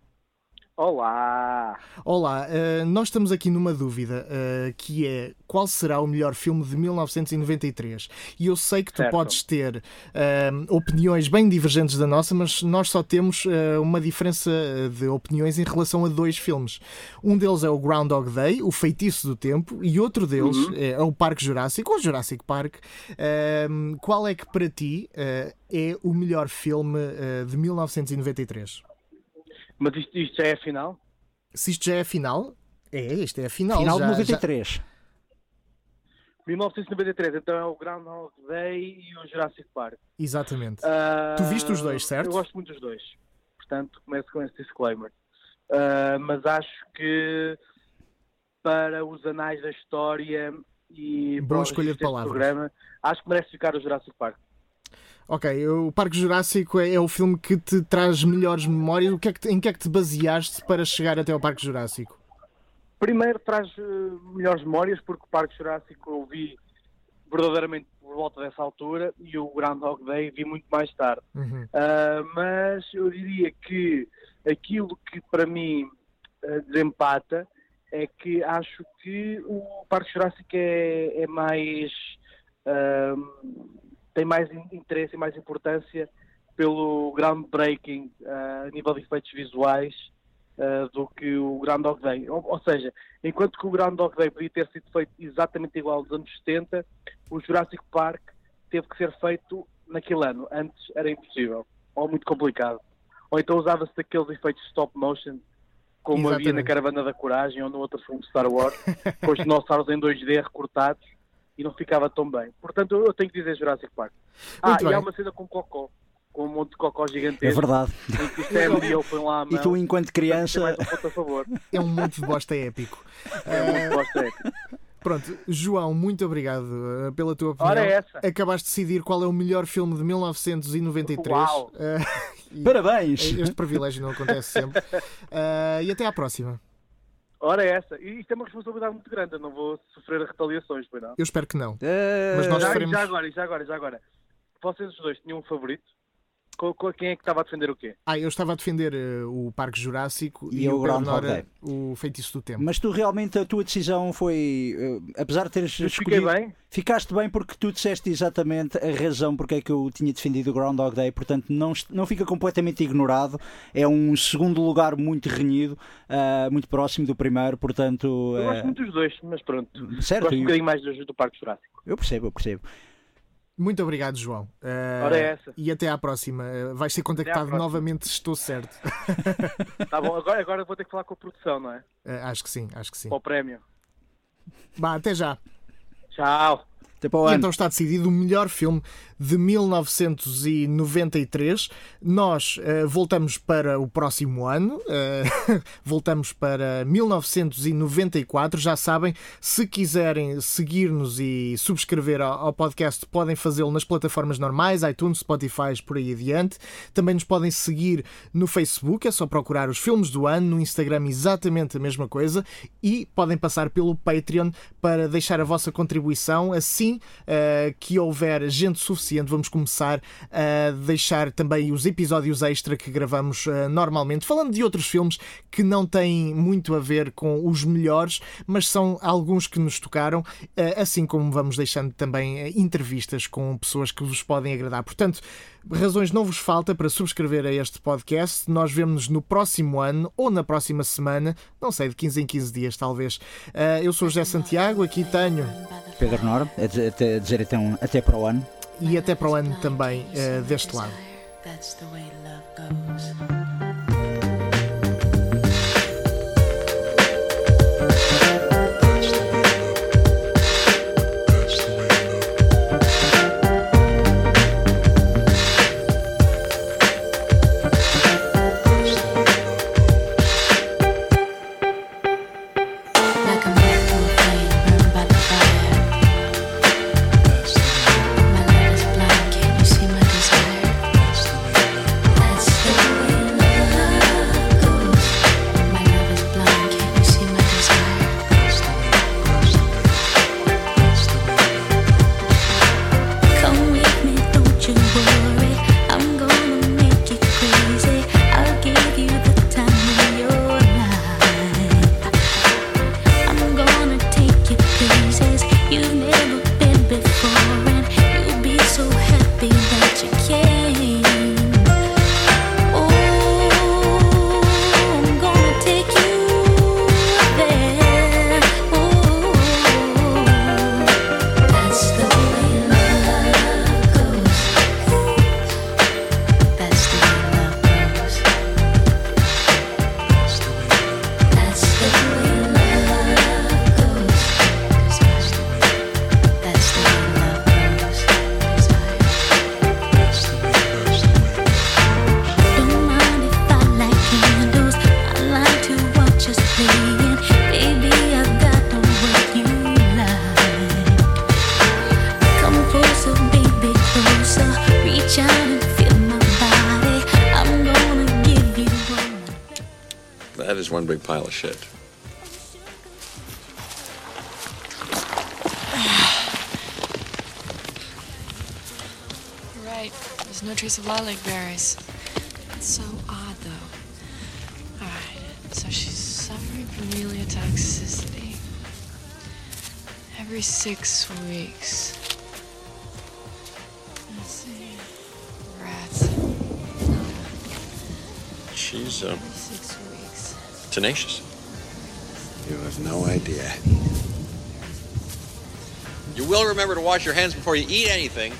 Olá! Olá, uh, nós estamos aqui numa dúvida uh, que é qual será o melhor filme de 1993? E eu sei que tu certo. podes ter uh, opiniões bem divergentes da nossa, mas nós só temos uma diferença de opiniões em relação a dois filmes. Um deles é o Groundhog Day, O Feitiço do Tempo, e outro deles uhum. é o Parque Jurássico, ou Jurassic Park. qual é que para ti é o melhor filme de 1993? Mas isto, isto, já é a final? Se isto já é a final, é, isto é a final. Final já, de 93. Já... 1993, então é o Groundhog Day e o Jurassic Park. Exatamente. Uh, tu viste os dois, certo? Eu gosto muito dos dois. Portanto, começo com esse disclaimer. Uh, mas acho que para os anais da história e Boa escolha de palavras. Programa, acho que merece ficar o Jurassic Park. Ok, o Parque Jurássico é, é, o filme que te traz melhores memórias. O que é que em que é que te baseaste para chegar até ao Parque Jurássico? Primeiro traz uh, melhores memórias, porque o Parque Jurássico eu vi verdadeiramente por volta dessa altura e o Groundhog Day vi muito mais tarde. Uhum. Uh, mas eu diria que aquilo que para mim uh, desempata é que acho que o Parque Jurássico é, é mais tem mais interesse e mais importância pelo groundbreaking uh, a nível de efeitos visuais uh, do que o Groundhog Day. Ou, ou, seja, enquanto que o Groundhog Day podia ter sido feito exatamente igual aos anos 70, o Jurassic Park teve que ser feito naquele ano. Antes era impossível, ou muito complicado. Ou então usava-se daqueles efeitos stop motion, como Exatamente. havia na Caravana da Coragem ou no outro filme de Star Wars, *laughs* com os dinossauros em 2D recortados e não ficava tão bem. Portanto, eu tenho que dizer Jurassic Park. Ah, Muito e bem. há uma cena com cocó, com um monte de cocó gigantesco. É verdade. O Sam Neill põe lá a mão. E tu, enquanto criança. mais um ponto a favor. É um monte de bosta épico. *laughs* É muito gosto é. Pronto, João, muito obrigado uh, pela tua opinião. Ora é essa. Acabaste de decidir qual é o melhor filme de 1993. Uau. Uh, *laughs* e Parabéns! este privilégio não acontece sempre. Uh, *laughs* e até à próxima. Ora é essa. E isto é uma responsabilidade muito grande. Eu não vou sofrer retaliações, pois não? Eu espero que não. Eh, Mas nós Já, faremos- já agora, já agora, já agora. Vocês os dois tinham um favorito? Quem é que estava a defender o quê? Ah, eu estava a defender uh, o Parque Jurássico e, e o Groundhog Day. O Feitiço do Tempo. Mas tu realmente, a tua decisão foi, uh, apesar de teres eu escolhido... Bem? Ficaste bem porque tu disseste exatamente a razão porque é que eu tinha defendido o Groundhog Day, portanto não, não fica completamente ignorado. É um segundo lugar muito renhido, uh, muito próximo do primeiro, portanto... Eu gosto muito dos dois, mas pronto. Certo. Gosto um bocadinho mais do, do Parque Jurássico. Eu percebo, eu percebo. Muito obrigado, João. Uh, Ora é essa. E até à próxima. Uh, vais ser contactado novamente se estou certo. *laughs* tá bom, agora, agora vou ter que falar com a produção, não é? Uh, acho que sim, acho que sim. Para o prémio. Bah, até já. Tchau. E então está decidido o melhor filme de 1993. Nós uh, voltamos para o próximo ano, uh, *laughs* voltamos para 1994. Já sabem, se quiserem seguir-nos e subscrever ao, ao podcast, podem fazê-lo nas plataformas normais, iTunes, Spotify, por aí adiante. Também nos podem seguir no Facebook, é só procurar os filmes do ano, no Instagram, exatamente a mesma coisa. E podem passar pelo Patreon para deixar a vossa contribuição. Assim uh, que houver gente suficiente suficiente, vamos começar a deixar também os episódios extra que gravamos uh, normalmente, falando de outros filmes que não têm muito a ver com os melhores, mas são alguns que nos tocaram, uh, assim como vamos deixando também uh, entrevistas com pessoas que vos podem agradar. Portanto, razões não vos falta para subscrever a este podcast. Nós vemos-nos no próximo ano ou na próxima semana, não sei, de 15 em 15 dias, talvez. eu sou José Santiago, aqui tenho. Pedro Nora, a dizer então até para o ano e até para o ano também uh, deste lado. Shit. right. There's no trace of lilac berries. It's so odd, though. Alright, so she's suffering from toxicity. Every six weeks. Let's see. Rats. She's, uh, tenacious. You have no idea. You will remember to wash your hands before you eat anything.